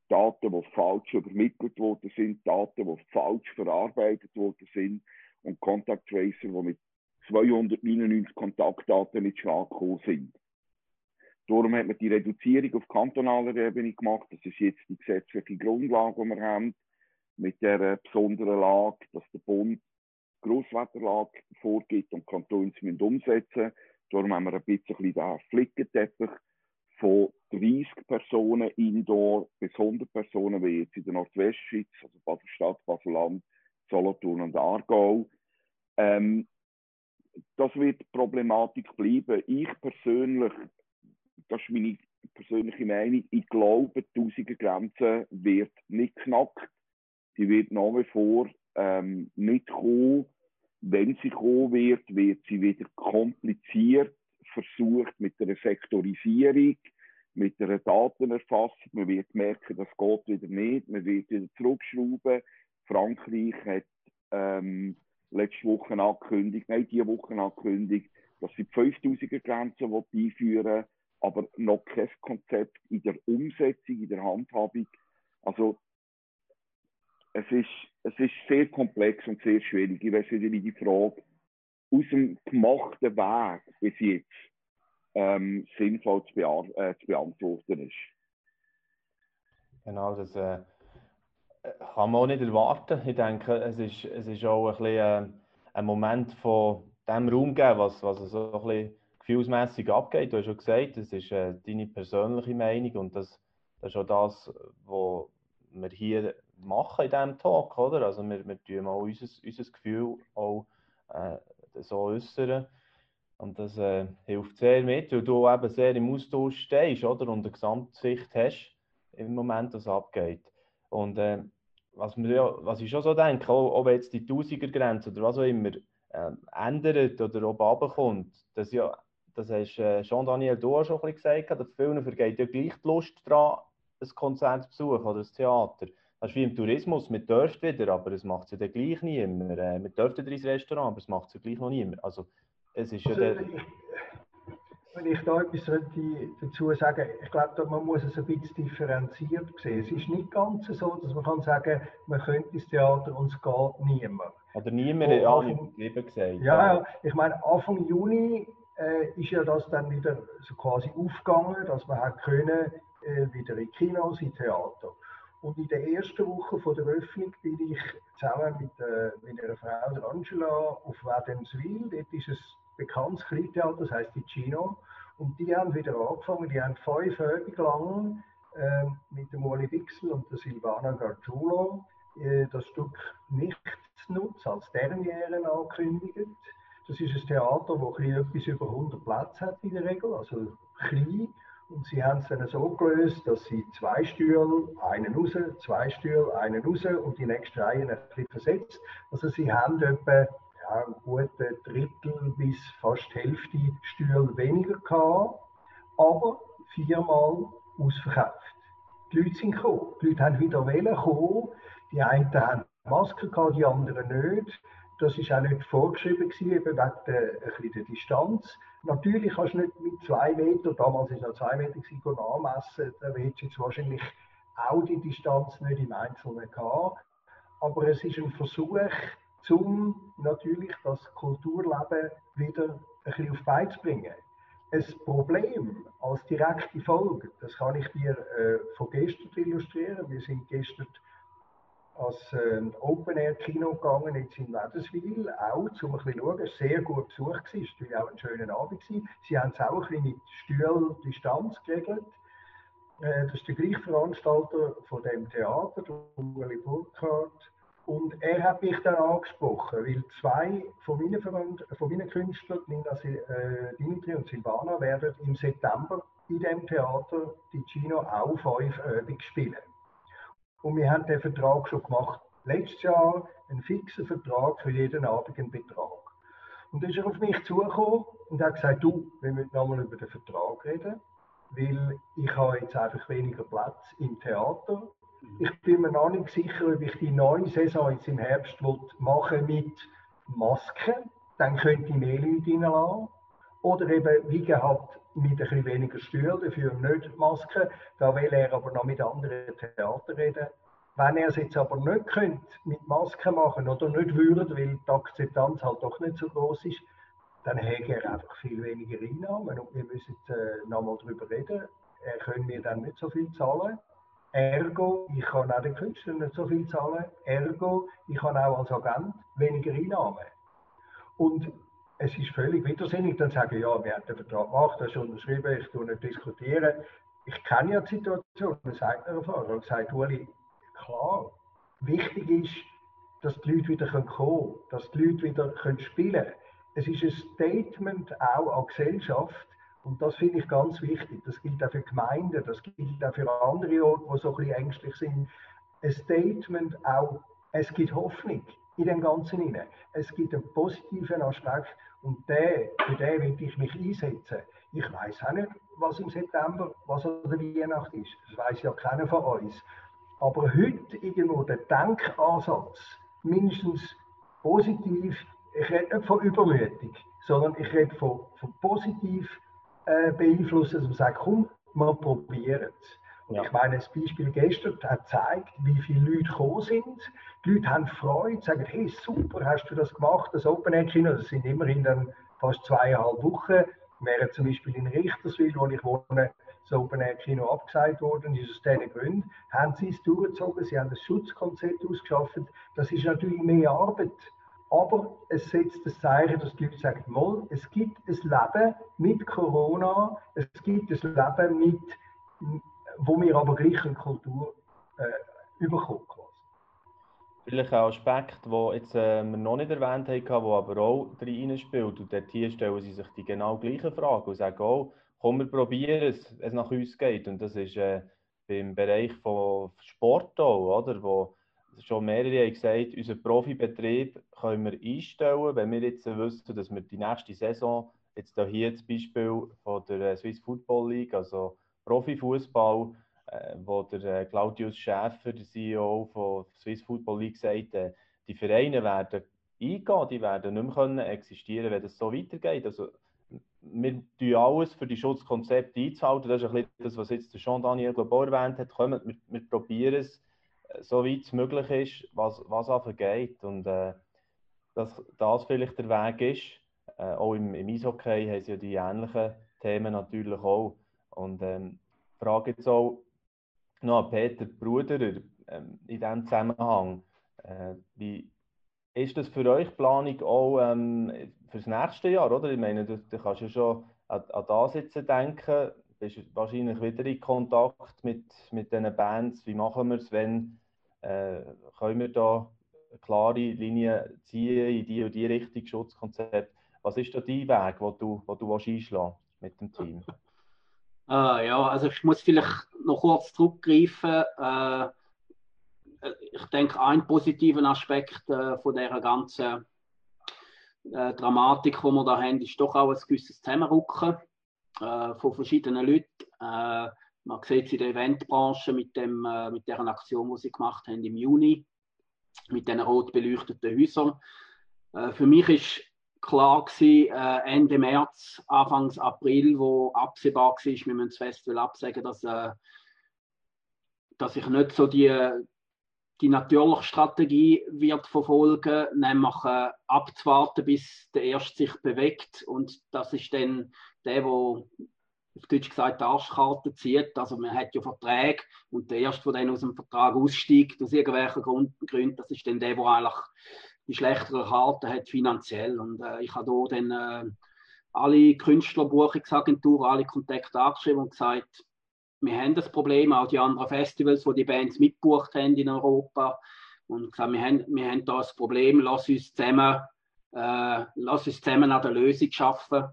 Daten, die falsch übermittelt worden sind, Daten, die falsch verarbeitet worden sind und Contact Tracer, die mit 299 Kontaktdaten nicht Schlag gekommen sind. Darum hat man die Reduzierung auf kantonaler Ebene gemacht. Das ist jetzt die gesetzliche Grundlage, die wir haben, mit der besonderen Lage, dass der Bund Grosswetterlage vorgibt und Kantons umsetzen Darum haben wir ein bisschen den Flickenteppich von 30 Personen indoor bis 100 Personen, wie jetzt in der Nordwestschweiz, also Basel-Stadt, Basel-Land, Solothurn und Aargau. Ähm, das wird Problematik bleiben. Ich persönlich, das ist meine persönliche Meinung, ich glaube, die Tausiger Grenze wird nicht knackt. Die wird nach wie vor ähm, nicht kommen. Wenn sie kommen wird, wird sie wieder kompliziert versucht mit einer Sektorisierung, mit einer Datenerfassung. Man wird merken, das geht wieder nicht. Man wird wieder zurückschrauben. Frankreich hat ähm, letzte Woche angekündigt, nein, diese Woche angekündigt, dass sie die 5000er Grenze einführen wollen, aber noch kein Konzept in der Umsetzung, in der Handhabung. Also es ist, es ist sehr komplex und sehr schwierig. Ich weiß wieder die Frage aus dem gemachten Weg bis jetzt ähm, sinnvoll zu, bea äh, zu, beantworten ist. Genau, das äh, kann man auch nicht erwarten. Ich denke, es ist, es ist auch ein, bisschen, äh, ein Moment von dem Raum geben, was, was so ein bisschen gefühlsmässig abgeht. Du hast schon gesagt, das ist äh, deine persönliche Meinung und das, das ist auch das, was wir hier machen in diesem Talk, oder? Also wir, wir tun auch unser, unser Gefühl auch äh, so äußern. Und das äh, hilft sehr mit, weil du eben sehr im Austausch stehst, oder? Und eine Gesamtsicht hast im Moment, was abgeht. Und äh, was, wir, was ich schon so denke, auch, ob jetzt die Tausiger-Grenze oder was auch immer äh, ändert oder ob runterkommt, das ja, das hast äh, Jean-Daniel du schon ein bisschen gesagt, dass vielen vergeht ja gleich die Lust daran, ein Konzert zu besuchen oder ein Theater. Das ist wie im Tourismus, man dürft wieder, aber es macht es ja dann gleich niemand. Man dürfte ins Restaurant, aber es macht es ja gleich noch niemand. Also, es ist also, ja der... Wenn ich da etwas dazu sagen ich glaube, man muss es ein bisschen differenziert sehen. Es ist nicht ganz so, dass man kann sagen, man könnte ins Theater und es geht niemand. Oder niemand, ja, Anfang, lieber gesagt. Ja, ja, ich meine, Anfang Juni äh, ist ja das dann wieder so quasi aufgegangen, dass man hat können, äh, wieder in Kinos, in Theater. Und in der ersten Woche von der Öffnung bin ich zusammen mit, äh, mit einer Frau, der Angela, auf Wädenswil. Dort ist ein bekanntes Kleintheater, das heißt die Chino. Und die haben wieder angefangen, die haben fünf Abende lang äh, mit dem Uli Wixel und der Silvana Gargiulo äh, das Stück Nichtsnutz als Derniere angekündigt. Das ist ein Theater, das etwas über 100 Plätze hat in der Regel, also klein. Und sie haben es dann so gelöst, dass sie zwei Stühle, einen raus, zwei Stühle, einen raus und die nächste Reihe ein bisschen versetzt. Also sie haben etwa ja, ein gute Drittel bis fast Hälfte Stühle weniger gehabt, aber viermal ausverkauft. Die Leute sind gekommen. Die Leute haben wieder wollen kommen. Die einen haben Masken gehabt, die anderen nicht. Das ist auch nicht vorgeschrieben gewesen, eben wegen der, der Distanz. Natürlich kannst du nicht mit zwei Meter, damals war es noch zwei Meter, gewesen, anmessen. Da hättest du jetzt wahrscheinlich auch die Distanz nicht im Einzelnen gehabt. Aber es ist ein Versuch, um natürlich das Kulturleben wieder ein bisschen auf Bein zu bringen. Ein Problem als direkte Folge, das kann ich dir äh, von gestern illustrieren. Wir sind gestern als äh, Open-Air-Kino gegangen, jetzt in Wädenswil, auch, um ein bisschen zu schauen. Sehr gut besucht war, es war auch ein schöner Abend. Gewesen. Sie haben es auch ein bisschen mit Stühldistanz geregelt. Äh, das ist der gleiche Veranstalter von dem Theater, Ueli Burkhardt. Und er hat mich dann angesprochen, weil zwei von meinen, Verwand von meinen Künstlern, Nina äh, Dimitri und Silvana, werden im September in dem Theater die Chino auch fünf Übungen spielen. Und wir haben den Vertrag schon gemacht. Letztes Jahr einen fixen Vertrag für jeden Abend einen Betrag. Und dann ist er auf mich zugekommen und hat gesagt, du, wir müssen nochmal über den Vertrag reden, weil ich habe jetzt einfach weniger Platz im Theater. Ich bin mir noch nicht sicher, ob ich die neue Saison jetzt im Herbst machen mit Masken. Dann könnte ich mehr Leute reinlassen. Oder eben, wie gehabt, mit bisschen weniger Stühlen, dafür nicht Masken. Da will er aber noch mit anderen Theatern reden. Wenn er es jetzt aber nicht könnte, mit Masken machen oder nicht würde, weil die Akzeptanz halt doch nicht so groß ist, dann hätte er einfach viel weniger Einnahmen und wir müssen äh, nochmal darüber reden. Er können mir dann nicht so viel zahlen. Ergo, ich kann auch den Künstlern nicht so viel zahlen. Ergo, ich kann auch als Agent weniger Einnahmen. Und es ist völlig widersinnig, dann sagen, ja, wir haben den Vertrag gemacht, das ist unterschrieben, ich tue nicht diskutieren. Ich kenne ja die Situation, das sagt mir Erfahrung. Und sagt, Uli, klar, wichtig ist, dass die Leute wieder kommen können, dass die Leute wieder spielen können. Es ist ein Statement auch an Gesellschaft, und das finde ich ganz wichtig. Das gilt auch für Gemeinden, das gilt auch für andere Orte, die so ein bisschen ängstlich sind. Ein Statement auch, es gibt Hoffnung in dem Ganzen hinein. Es gibt einen positiven Aspekt und der, für den will ich mich einsetzen. Ich weiß auch nicht, was im September, was an der Weihnacht ist. Das weiß ja keiner von uns. Aber heute irgendwo der Denkansatz, mindestens positiv, ich rede nicht von übermütig, sondern ich rede von, von positiv äh, beeinflussen, dass man sagt, komm, wir probieren es. Ja. Ich meine, das Beispiel gestern hat gezeigt, wie viele Leute gekommen sind. Die Leute haben Freude, sagen, hey, super, hast du das gemacht, das Open Air Kino, das sind immerhin dann fast zweieinhalb Wochen. Während zum Beispiel in Richterswil, wo ich wohne, das Open Air Kino abgesagt worden ist, aus diesen Gründen, haben sie es durchgezogen, sie haben das Schutzkonzept ausgeschafft. Das ist natürlich mehr Arbeit, aber es setzt das Zeichen, dass die Leute sagen, mal, es gibt ein Leben mit Corona, es gibt ein Leben mit wo wir aber gleich eine Kultur äh, überkommen. Vielleicht ein Aspekt, den jetzt, äh, wir noch nicht erwähnt haben, der aber auch reinspielt. Und dort hier stellen sie sich die genau gleiche Frage und sagen auch, komm, wir probieren es, es nach uns geht. Und das ist äh, beim Bereich von Sport auch, oder? Wo schon mehrere haben gesagt, unseren Profibetrieb können wir einstellen, wenn wir jetzt wissen, dass wir die nächste Saison, jetzt hier zum Beispiel von der äh, Swiss Football League, also Profifußball, äh, wo der äh, Claudius Schäfer, der CEO von Swiss Football League, sagt, äh, die Vereine werden eingehen, die werden nicht mehr können existieren, wenn das so weitergeht. Also, wir tun alles für die Schutzkonzepte einzuhalten. Das ist ein bisschen das, was jetzt Jean-Daniel erwähnt hat. Kommt, wir, wir probieren es, äh, so weit es möglich ist, was, was einfach geht. Und äh, dass das vielleicht der Weg ist. Äh, auch im, im Eishockey haben sie ja die ähnlichen Themen natürlich auch. Und ähm, frage jetzt auch noch an Peter Bruderer ähm, in diesem Zusammenhang. Äh, wie ist das für euch Planung auch ähm, fürs nächste Jahr? Oder? Ich meine, du, du kannst ja schon an, an das jetzt denken. Bist wahrscheinlich wieder in Kontakt mit, mit diesen Bands. Wie machen wir es, wenn äh, können wir da klare Linie ziehen in die und die Richtung Schutzkonzept? Was ist da dein Weg, den du, wo du einschlagen mit dem Team? Äh, ja, also ich muss vielleicht noch kurz zurückgreifen. Äh, ich denke, ein positiver Aspekt äh, von dieser ganzen äh, Dramatik, die wir da haben, ist doch auch ein gewisses Zusammenrücken äh, von verschiedenen Leuten. Äh, man sieht es in der Eventbranche mit, dem, mit der Aktion, die sie gemacht haben im Juni, mit den rot beleuchteten Häusern. für mich ist klar gewesen, äh, Ende März, Anfang April, wo absehbar war, wir müssen das Festival absagen, dass, äh, dass ich nicht so die, die natürliche Strategie wird verfolgen, nämlich äh, abzuwarten, bis der Erste sich bewegt. Und das ist dann der, wo auf Deutsch gesagt die Arschkarte zieht. Also man hat ja Verträge und der Erste, der dann aus dem Vertrag aussteigt, aus irgendwelchen Gründen, das ist dann der, der eigentlich die schlechtere Karte hat finanziell. Und äh, ich habe hier dann äh, alle Künstlerbuchungsagenturen, alle Kontakte angeschrieben und gesagt, wir haben das Problem, auch die anderen Festivals, wo die Bands mitbucht haben in Europa. Und gesagt, wir haben, wir haben da das Problem, lass uns zusammen, äh, lass uns zusammen an der Lösung schaffen.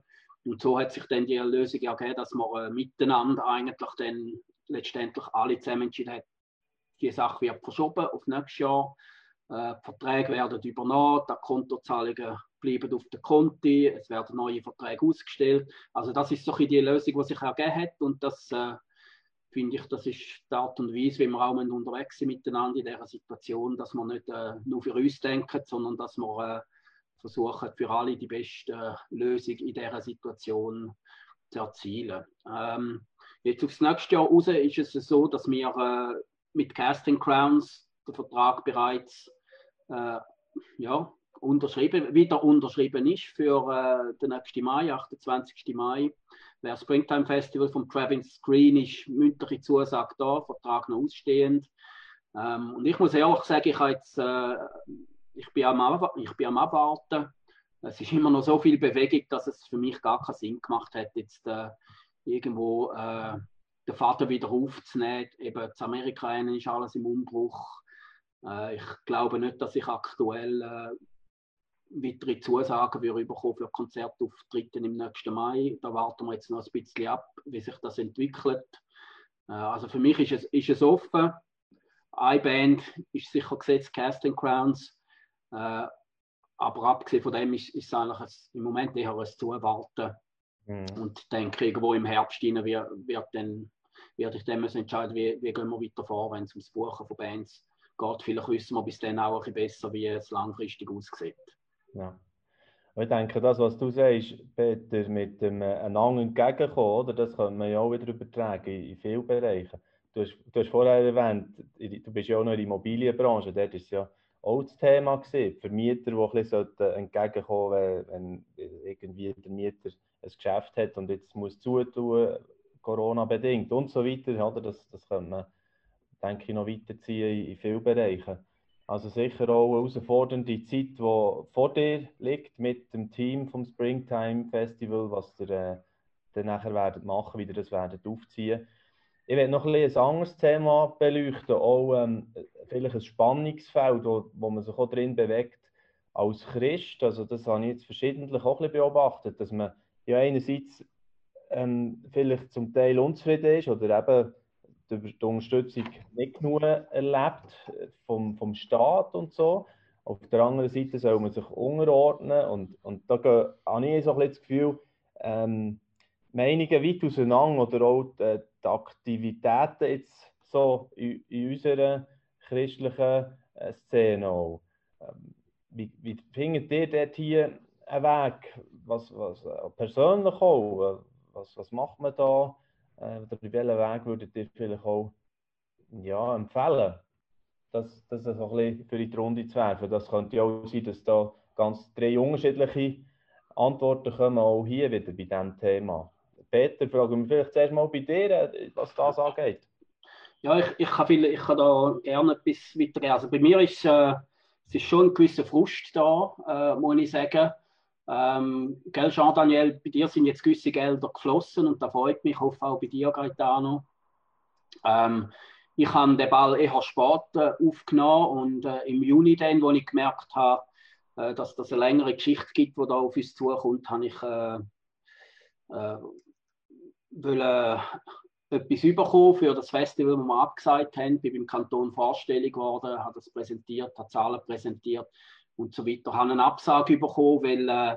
Und so hat sich dann die Lösung ergeben, dass wir äh, miteinander eigentlich dann letztendlich alle zusammen entschieden haben, die Sache wird verschoben auf nächstes Jahr. Äh, Verträge werden übernommen, die Kontozahlungen bleiben auf der Konti, es werden neue Verträge ausgestellt. Also das ist so die Lösung, die sich ergeben hat und das äh, finde ich, das ist die Art und Weise, wie wir auch unterwegs sind miteinander in dieser Situation, dass wir nicht äh, nur für uns denken, sondern dass wir äh, versuchen, für alle die beste äh, Lösung in dieser Situation zu erzielen. Ähm, jetzt aufs nächste Jahr raus ist es so, dass wir äh, mit Casting Crowns den Vertrag bereits äh, ja, unterschrieben, wieder unterschrieben ist für äh, den nächsten Mai, 28. Mai. Wer Springtime Festival vom Travis Green ist, mündliche Zusage da, Vertrag noch ausstehend. Ähm, und ich muss ehrlich sagen, ich, jetzt, äh, ich, bin am, ich bin am Abwarten. Es ist immer noch so viel Bewegung, dass es für mich gar keinen Sinn gemacht hat, jetzt äh, irgendwo äh, den Vater wieder aufzunehmen. Eben, in Amerika ist alles im Umbruch. Äh, ich glaube nicht, dass ich aktuell äh, weitere Zusagen würde bekommen für Konzertauftritte im nächsten Mai. Da warten wir jetzt noch ein bisschen ab, wie sich das entwickelt. Äh, also für mich ist es, ist es offen. Eine Band ist sicher gesetzt, Casting Crowns. Aber abgesehen von dem ist, ist es eigentlich ein, im Moment eher ein Zuwarten. Mhm. Und denke, irgendwo im Herbst rein wird, wird dann, werde ich dann entscheiden, wie, wie gehen wir weiter vor, wenn es ums Buchen von Bands geht. Vielleicht wissen wir bis dann auch ein bisschen besser, wie es langfristig aussieht. Ja. Ich denke, das, was du sagst, Peter, mit dem äh, einander entgegenkommen, oder, das könnte man ja auch wieder übertragen in, vielen Bereichen. Du hast, du hast vorher erwähnt, du bist ja auch noch in der Immobilienbranche, dort ist ja auch das Thema gewesen. Vermieter, die ein bisschen entgegenkommen wenn, wenn irgendwie der Mieter ein Geschäft hat und jetzt muss zutun, Corona-bedingt und so weiter. Oder? Das, das könnte man, denke ich, noch weiterziehen in, vielen Bereichen. Also sicher auch eine herausfordernde Zeit, die vor dir liegt mit dem Team vom Springtime Festival, was ihr äh, dann nachher werdet machen, wie ihr das werdet aufziehen. Ich werde noch ein, ein anderes Thema beleuchten, auch ähm, vielleicht ein Spannungsfeld, wo, wo man sich auch drin bewegt als Christ. Also das habe ich jetzt verschiedentlich auch ein bisschen beobachtet, dass man ja einerseits ähm, vielleicht zum Teil unzufrieden ist oder eben die, Unterstützung nicht genug erlebt vom, vom Staat und so. Auf der anderen Seite soll man sich unterordnen und, und da habe ich so ein bisschen das Gefühl, ähm, Meinungen weit auseinander oder auch die, die Aktivitäten jetzt so in, in unserer christlichen äh, Szene auch. Ähm, wie, wie findet ihr dort hier einen Weg, was, was äh, persönlich auch, äh, was, was macht man da? Äh, oder welchen Weg würdet ihr vielleicht auch ja, empfehlen, das, das ein bisschen für die Runde zu werfen? Das könnte ja auch sein, dass da ganz drei unterschiedliche Antworten kommen, auch hier wieder bei diesem Thema. Peter, fragen wir vielleicht zuerst mal bei dir, was das angeht. Ja, ich, ich, kann, viel, ich kann da gerne etwas weitergehen. Also bei mir ist äh, es ist schon ein gewisser Frust da, äh, muss ich sagen. Ähm, gell, Jean-Daniel, bei dir sind jetzt gewisse Gelder geflossen und da freut mich, ich hoffe auch bei dir, Gaetano. Ähm, ich habe den Ball eher spät äh, aufgenommen und äh, im Juni dann, wo ich gemerkt habe, äh, dass das eine längere Geschichte gibt, die da auf uns zukommt, habe ich äh, äh, wollen, etwas bekommen für das Festival, das wir abgesagt haben. Ich bin beim Kanton vorstellig geworden, habe das präsentiert, habe Zahlen präsentiert und so weiter. Ich habe eine Absage bekommen, weil äh,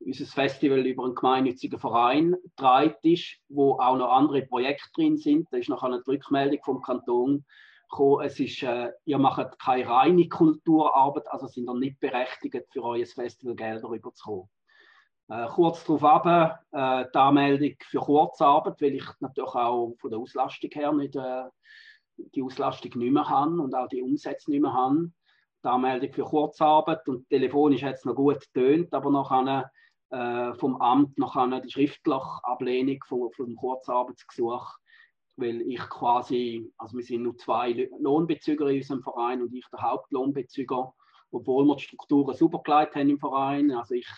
unser Festival über einen gemeinnützigen Verein treibt ist, wo auch noch andere Projekte drin sind. Da ist noch eine Rückmeldung vom Kanton gekommen. Es ist, äh, ihr macht keine reine Kulturarbeit, also sind ihr nicht berechtigt, für euer Festival Gelder rüberzukommen. Äh, kurz darauf ab, äh, die Anmeldung für Kurzarbeit, weil ich natürlich auch von der Auslastung her nicht äh, die Auslastung nicht mehr habe und auch die Umsätze nicht mehr habe. Die Anmeldung für Kurzarbeit und telefonisch hat es noch gut getönt, aber nachher äh, vom Amt nachher die schriftliche Ablehnung vom, vom Kurzarbeitsgesuch, weil ich quasi, also wir sind nur zwei Lohnbezüger in unserem Verein und ich der Hauptlohnbezüger, obwohl wir die Strukturen super geleitet haben im Verein. Also ich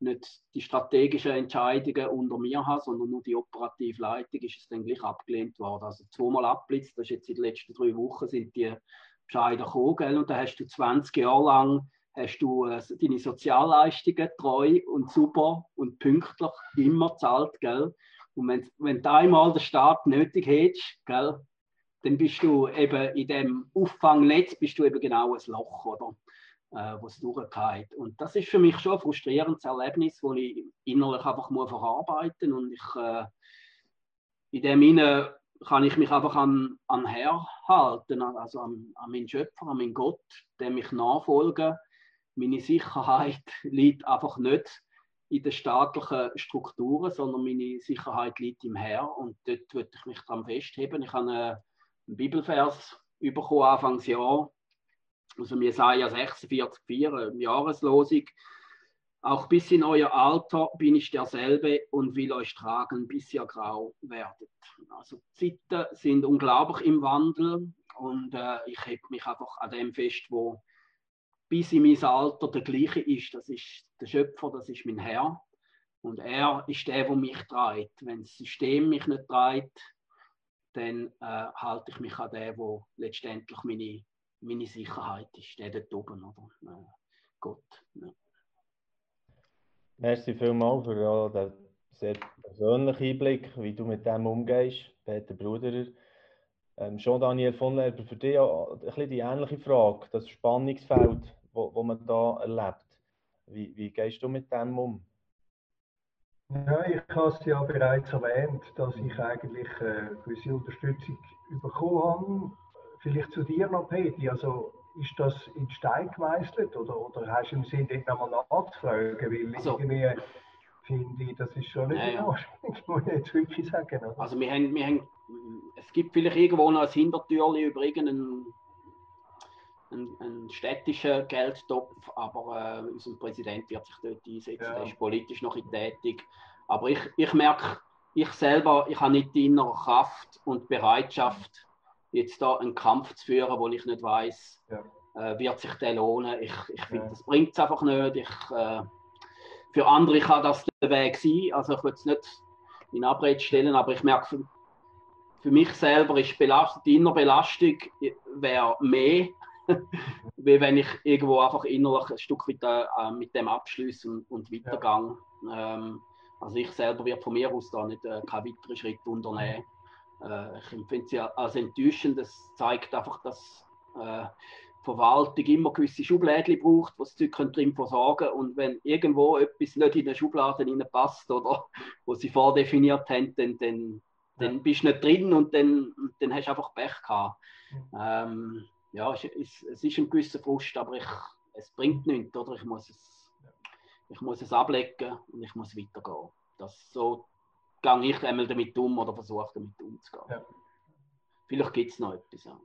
nicht die strategischen Entscheidungen unter mir habe, sondern nur die operative Leitung, ist es dann gleich abgelehnt worden. Also zweimal abblitzt, das ist jetzt in den letzten drei Wochen sind die Bescheide gekommen, gell? und da hast du 20 Jahre lang hast du äh, deine Sozialleistungen treu und super und pünktlich immer zahlt, gell? Und wenn, wenn du einmal den Staat nötig hättest, gell, dann bist du eben in dem Auffangnetz bist du eben genau ein Loch, oder? äh, wo es durchgeht. Und das ist für mich schon ein frustrierendes Erlebnis, das ich innerlich einfach muss verarbeiten. Und ich, äh, in dem Sinne kann ich mich einfach an, an Herr halten, also an, an meinen Schöpfer, an meinen Gott, dem ich nachfolge. Meine Sicherheit liegt einfach nicht in den staatlichen Strukturen, sondern meine Sicherheit liegt im Herr und dort würde ich mich dran festheben. Ich habe einen Bibelvers bekommen Anfangsjahr, aus dem Jesaja 46,4, Jahreslosung. Auch bis in euer Alter bin ich derselbe und will euch tragen, bis ihr grau werdet. Also Zeiten sind unglaublich im Wandel und äh, ich heb mich einfach an dem fest, wo bis in mein Alter der gleiche ist. Das ist der Schöpfer, das ist mein Herr. Und er ist der, der mich treibt. Wenn das System mich nicht treibt, dann äh, halte ich mich an den, wo letztendlich meine meine Sicherheit ist, der dort oben, oder? Äh, Gott. Ja. Merci vielmals für den sehr persönlichen Einblick, wie du mit dem umgehst, Peter Bruderer. Ähm, schon Daniel von Lerber, für dich auch ein bisschen die ähnliche Frage, das Spannungsfeld, wo man da erlebt. Wie, wie gehst du mit dem um? Ja, ich habe es ja bereits erwähnt, dass ich eigentlich äh, gewisse Unterstützung bekommen habe. Vielleicht zu dir noch, Peti. Also ist das in Stein gemeißelt oder, oder hast du im Sinn, dort nochmal nachzufragen? Weil also, irgendwie finde ich, das ist schon nicht ja, in Ordnung, muss ich jetzt wirklich sagen. Oder? Also wir haben, wir haben, es gibt vielleicht irgendwo noch ein Hintertürchen über irgendeinen einen, einen städtischen Geldtopf, aber äh, unser Präsident wird sich dort einsetzen, ja. der ist politisch noch in tätig. Aber ich, ich merke, ich selber, ich habe nicht die innere Kraft und Bereitschaft, jetzt da einen Kampf zu führen, wo ich nicht weiß, ja. äh, wird sich der lohnen. Ich, ich finde, ja. das bringt es einfach nicht. Ich, äh, für andere kann das der Weg sein. Also ich will es nicht in Abrede stellen, aber ich merke, für, für mich selber ist Belastung, die innere Belastung wäre mehr, wie wenn ich irgendwo einfach innerlich ein Stück weit äh, mit dem abschließe und, und weitergehe. Ja. Ähm, also ich selber werde von mir aus da nicht äh, keinen weiteren Schritt unternehmen. Äh, ich empfinde ja als enttäuschend. Das zeigt einfach, dass äh, Verwaltung immer gewisse Schubläden braucht, was sie drin versorgen Und wenn irgendwo etwas nicht in den Schubladen passt oder wo sie vordefiniert haben, dann, dann, dann bist du nicht drin und dann, dann hast du einfach Pech gehabt. Ähm, ja, es ist, es ist ein gewisser Frust, aber ich, es bringt nichts, oder? Ich muss es, ich muss es ablegen und ich muss weitergehen. Das, so gehe ich einmal damit um oder versuche damit umzugehen. Ja. Vielleicht gibt es noch etwas. Ja.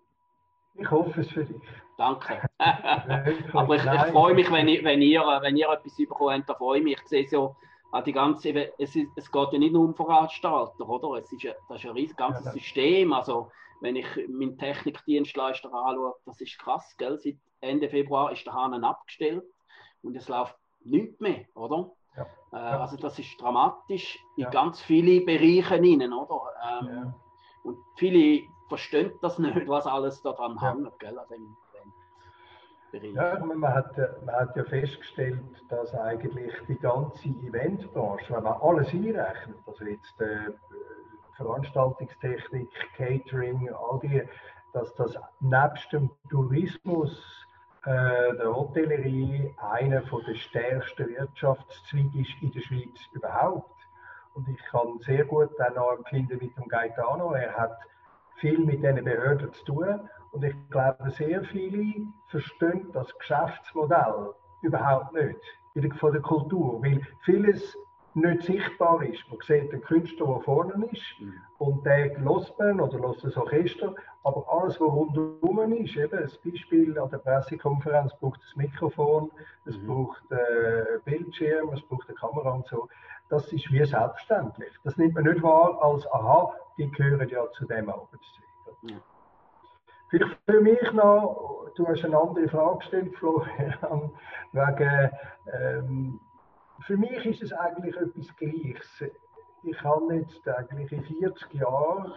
Ich hoffe es für dich. Danke. aber ich, ich, freue mich, wenn, ich, wenn, ihr, wenn ihr etwas bekommt, da freue ich mich. Ich sehe so, die ganze, es, ist, es geht ja nicht nur um Veranstalter, oder? Es ist, das ist ein riesiges ganzes ja, System. Also, wenn ich meinen Technikdienstleister anschaue, das ist krass, gell? Seit Ende Februar ist der Hahn abgestellt und es läuft nichts mehr, oder? Ja. Äh, also das ist dramatisch in ja. ganz viele Bereiche hinein, oder? Ähm, ja. Und viele verstehen das nicht, was alles daran hängt, gell, an dem Bereich. Ja, man hat, man hat ja festgestellt, dass eigentlich die ganze Eventbranche, wenn man alles einrechnet, also jetzt äh, Veranstaltungstechnik, Catering, all die, dass das nebst dem Tourismus, der Hotellerie, einer der stärksten Wirtschaftszweige ist in der Schweiz überhaupt. Und ich kann sehr gut dann noch empfinden mit dem Gaetano. Er hat viel mit diesen Behörden zu tun. Und ich glaube, sehr viele verstehen das Geschäftsmodell überhaupt nicht von der Kultur. Weil vieles nicht sichtbar ist. Man sieht den Künstler, der vorne ist, mhm. und der lässt man oder lässt das Orchester, aber alles, was rundherum ist, eben ein Beispiel an der Pressekonferenz, braucht das Mikrofon, es mhm. braucht äh, Bildschirm, es braucht eine Kamera und so. Das ist wie selbstverständlich. Das nimmt man nicht wahr als, aha, die gehören ja zu dem Arbeitszweig. Mhm. Vielleicht für mich noch, du hast eine andere Frage gestellt, Florian, wegen ähm, für mich ist es eigentlich etwas Gleiches. Ich habe jetzt eigentlich in 40 Jahren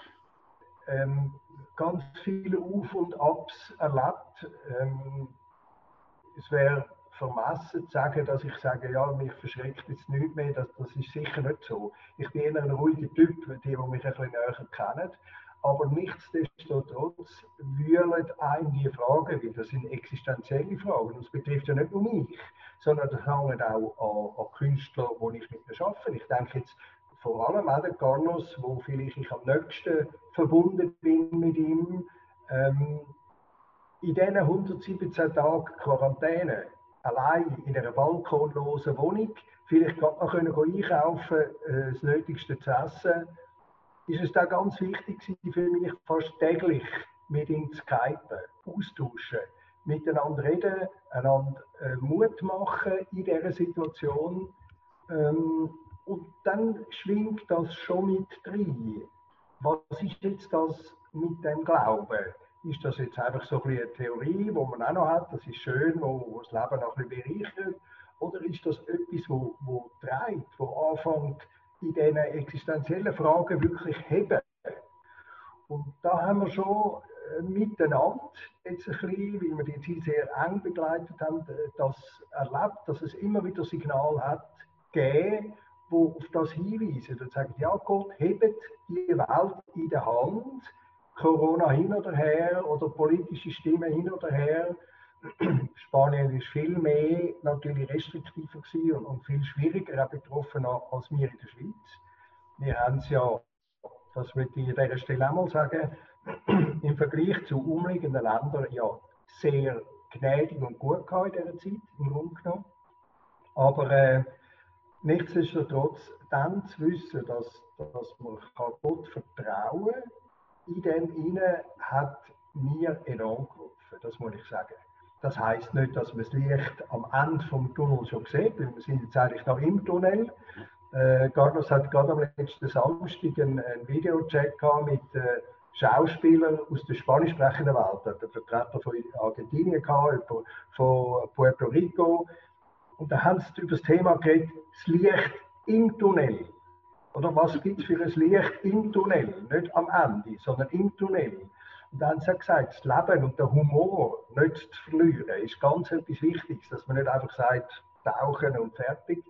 ähm, ganz viele Auf- und Abs erlebt. Ähm, es wäre vermessen zu sagen, dass ich sage, ja, mich verschreckt jetzt nicht mehr. Das, das ist sicher nicht so. Ich bin eher ein ruhiger Typ, die, die mich ein bisschen näher kennen. Aber nichtsdestotrotz wühlen ein die Fragen, weil das sind existenzielle Fragen. Das betrifft ja nicht nur mich, sondern das hängt auch an, an Künstler, die ich mit mir arbeite. Ich denke jetzt vor allem an den Carlos, wo vielleicht ich am nächsten verbunden bin mit ihm. Ähm, in diesen 117 Tagen Quarantäne, allein in einer balkonlosen Wohnung, vielleicht gerade noch können einkaufen, äh, das Nötigste zu essen, ist es da ganz wichtig für mich, fast täglich mit ihm zu skypen, austauschen, miteinander reden, einander äh, Mut machen in dieser Situation. Ähm, und dann schwingt das schon mit rein. Was ist jetzt das mit dem Glauben? Ist das jetzt einfach so ein eine Theorie, die man auch noch hat, das ist schön, wo, wo das Leben noch ein bisschen bereichert? Oder ist das etwas, wo, wo treibt, wo anfängt, in diesen existenziellen Fragen wirklich heben. Und da haben wir schon äh, miteinander jetzt ein bisschen, weil wir die Zeit sehr eng begleitet haben, das erlebt, dass es immer wieder Signal hat, gegeben, wo auf das hinweisen und sagen, ja Gott, hebt die Welt in der Hand, Corona hin oder her oder politische Stimmen hin oder her, Spanien ist viel mehr natürlich restriktiver und, und viel schwieriger betroffen als wir in der Schweiz. Wir haben es ja, das möchte ich an dieser Stelle einmal sagen, im Vergleich zu umliegenden Ländern ja sehr gnädig und gut gehabt in dieser Zeit, im Grunde genommen. Aber äh, nichtsdestotrotz dann zu wissen, dass, dass man Gott vertrauen kann, in dem Innen hat mir enorm geholfen, das muss ich sagen. Das heißt nicht, dass man das Licht am Ende vom Tunnel schon sieht, weil wir sind jetzt eigentlich noch im Tunnel. Äh, Carlos hat gerade am letzten Samstag einen, einen Videochat mit äh, Schauspielern aus der spanisch sprechenden Welt. Hat einen Vertreter von Argentinien gehabt, von Puerto Rico. Und da haben sie über das Thema geredet, das Licht im Tunnel. Oder was gibt es für ein Licht im Tunnel? Nicht am Ende, sondern im Tunnel. Und dann haben sie gesagt, das Leben und der Humor nicht zu verlieren, ist ganz etwas Wichtiges, dass man nicht einfach sagt, tauchen und fertig,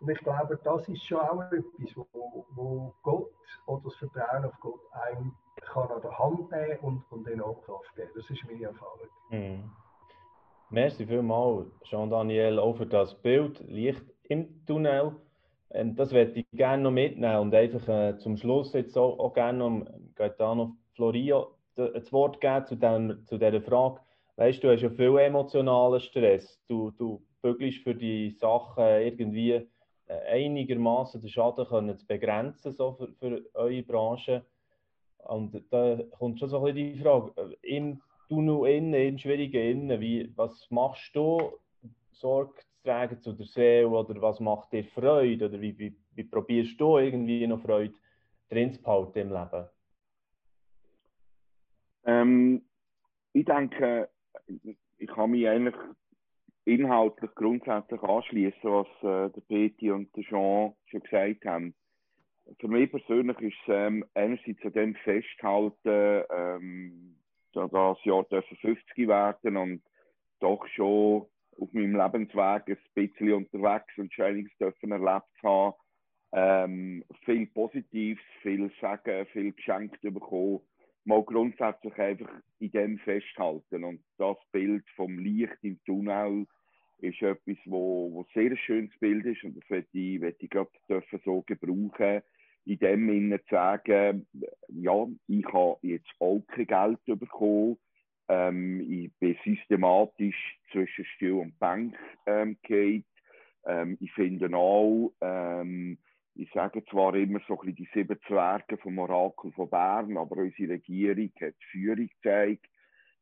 und ich glaube, das ist schon auch etwas, wo, wo Gott oder das Vertrauen auf Gott einem kann an der Hand nehmen und, und enorm Kraft geben. Das ist meine Erfahrung. Mhm. Merci vielmals, Jean-Daniel, auch für das Bild Licht im Tunnel. Und das werde ich gerne noch mitnehmen und einfach äh, zum Schluss jetzt auch, auch gerne noch Gaetano Florio das Wort geben zu, dem, zu dieser Frage. Weißt du, hast ja viel emotionalen Stress. Du, du bügelst für die Sachen irgendwie äh, einigermaßen den Schaden können zu begrenzen so für, für eure Branche. Und da kommt schon so ein bisschen die Frage, äh, im Tunnel innen, im schwierigen Innen, wie, was machst du, Sorge zu tragen zu der Seele oder was macht dir Freude oder wie, wie, wie probierst du irgendwie noch Freude drin zu behalten im Leben? Ähm, ich denke, ich kann mich eigentlich inhaltlich grundsätzlich anschließen, was äh, der Peti und der Jean schon gesagt haben. Für mich persönlich ist es ähm, einerseits an dem festhalten, ähm, da das Jahr 50 werden und doch schon auf meinem Lebensweg ein bisschen unterwegs und Trainings dürfen erlebt haben. Ähm, viel Positives, viel Sagen, viel geschenkt bekommen. Mal grundsätzlich einfach in dem festhalten. Und das Bild vom Licht im Tunnel ist etwas, wo, wo sehr schönes Bild ist. Und das möchte ich, möchte ich gerade dürfen so gebrauchen, in dem Sinne zu sagen, ja, ich habe jetzt auch kein Geld bekommen, ähm, ich bin systematisch zwischen Stuhl und Bank ähm, geht. Ähm, ich finde auch, ähm, ich sage zwar immer so ein bisschen die sieben Zwerge vom Orakel von Bern, aber unsere Regierung hat Führung gezeigt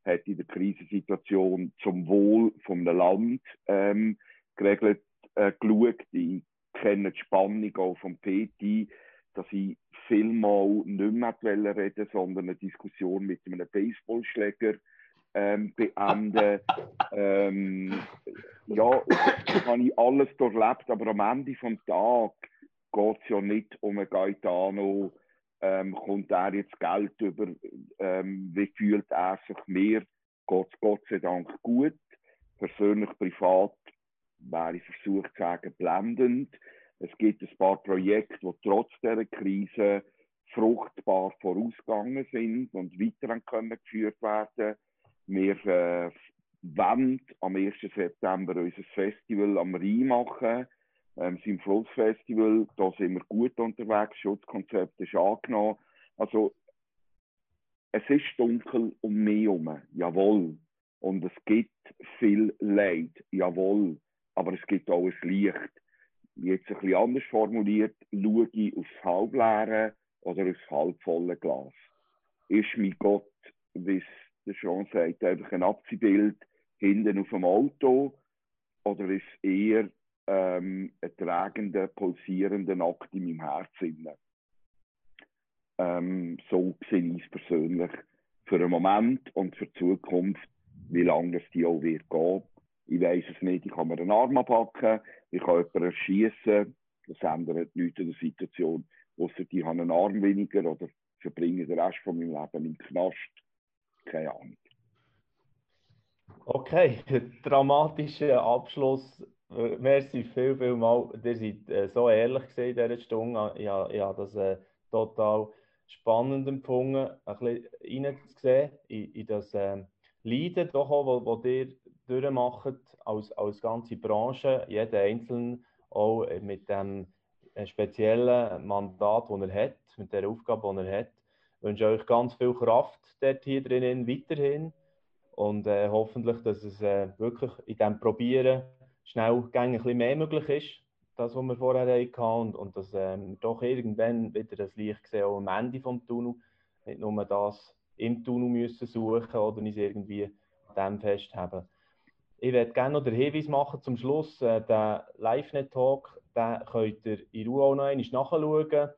hat in der Krisensituation zum Wohl vom Land ähm, geregelt äh, geschaut. Ich kenne die Spannung auch vom PT, dass ich vielmal nicht mehr reden sondern eine Diskussion mit einem Baseballschläger ähm, beenden. ähm, ja, das habe ich alles durchlebt, aber am Ende des Tages geht es ja nicht um einen Gaetano, ähm, kommt er jetzt Geld über, ähm, wie fühlt er sich mehr, geht Gott sei Dank gut, persönlich, privat, wäre ich versucht zu sagen, blendend. Es gibt ein paar Projekte, die trotz dieser Krise fruchtbar vorausgegangen sind und weiter können geführt werden. Wir äh, wollen am 1. September unser Festival am Rhein machen ähm, sind Flussfestival, da sind wir gut unterwegs, Schutzkonzept ist angenommen. Also, es ist dunkel um mich herum, jawohl. Und es gibt viel Leid, jawohl. Aber es gibt auch ein Licht. Jetzt ein bisschen anders formuliert, schaue ich aufs halbleere oder aufs halbvolle Glas. Ist mein Gott, wie es der schon sagt, einfach ein Abziehbild hinten auf dem Auto? Oder ist eher ähm, einen tragenden, pulsierenden Akt in meinem Herzen. Ähm, so sehe ich es persönlich für einen Moment und für die Zukunft, wie lange es die auch wird gehen. Ich weiß es nicht, ich kann mir einen Arm abpacken, ich kann jemanden erschießen, das ändert nichts an der Situation. Ausser die haben einen Arm weniger oder verbringe den Rest von meinem Leben im Knast. Keine Ahnung. Okay, dramatischer Abschluss merci viel, viel mal. Ihr seid äh, so ehrlich in dieser Stunde. Ich, ich, ich habe das äh, total spannend empfunden, ein bisschen reinzusehen in, in das äh, Leiden, doch auch, wo, wo ihr durchmachen, als, als ganze Branche, jeder Einzelne auch mit dem äh, speziellen Mandat, das er hat, mit der Aufgabe, die er hat. Ich wünsche euch ganz viel Kraft dort hier drinnen weiterhin und äh, hoffentlich, dass es äh, wirklich in diesem Probieren schnell ein bisschen mehr möglich ist, das, was wir vorher hatten und, und dass äh, wir doch irgendwann wieder das Licht sehen, auch am Ende des Tunnels, nicht nur das im Tunnel müssen suchen oder uns irgendwie an dem festhaben. Ich werde gerne noch den Hinweis machen zum Schluss, äh, den LiveNet-Talk, den könnt ihr in Ruhe auch noch einmal nachschauen.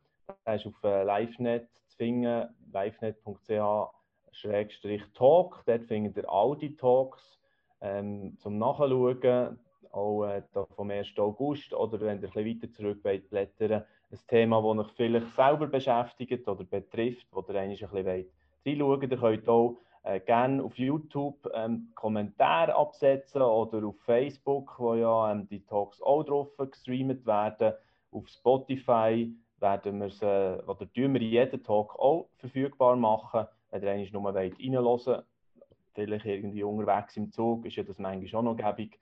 Der ist auf äh, LiveNet zu finden, livenet.ch-talk. Dort findet ihr all die Talks ähm, zum Nachschauen, auch äh, vom 1. August oder wenn ihr ein weiter zurück wollt. Ein Thema, das euch vielleicht selber beschäftigt oder betrifft, wo ihr ein bisschen wollt reinschauen. Ihr könnt auch äh, gerne auf YouTube ähm, Kommentare absetzen oder auf Facebook, wo ja ähm, die Talks auch drauf gestreamt werden. Auf Spotify werden wir sie, oder tun wir jeden Talk auch verfügbar machen, wenn ihr eigentlich nur wollt reinhören vielleicht irgendwie unterwegs im Zug, ist ja das manchmal auch noch gäbig.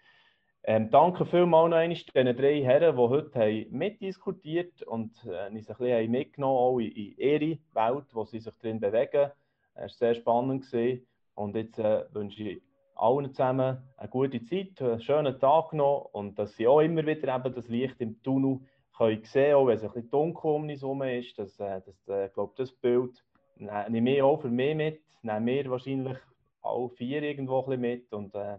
Ähm, danke vielmals noch einmal den drei Herren, die heute haben mitdiskutiert und äh, uns ein bisschen mitgenommen auch in, in ihre Welt, wo sie sich drin bewegen. Es war sehr spannend. Gewesen. Und jetzt äh, wünsche ich allen zusammen eine gute Zeit, einen schönen Tag noch und dass sie auch immer wieder eben das Licht im Tunnel können sehen auch wenn es ein bisschen dunkel um uns herum ist. Dass, äh, dass, äh, glaube, das Bild nehme ich auch für mich mit, nehmen wir wahrscheinlich alle vier irgendwo ein bisschen mit und äh,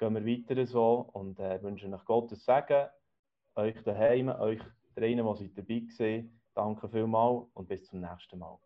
gehen wir weiter so und äh, wünsche euch Gottes Segen, euch daheim, euch drinnen, die dabei waren. Danke vielmals und bis zum nächsten Mal.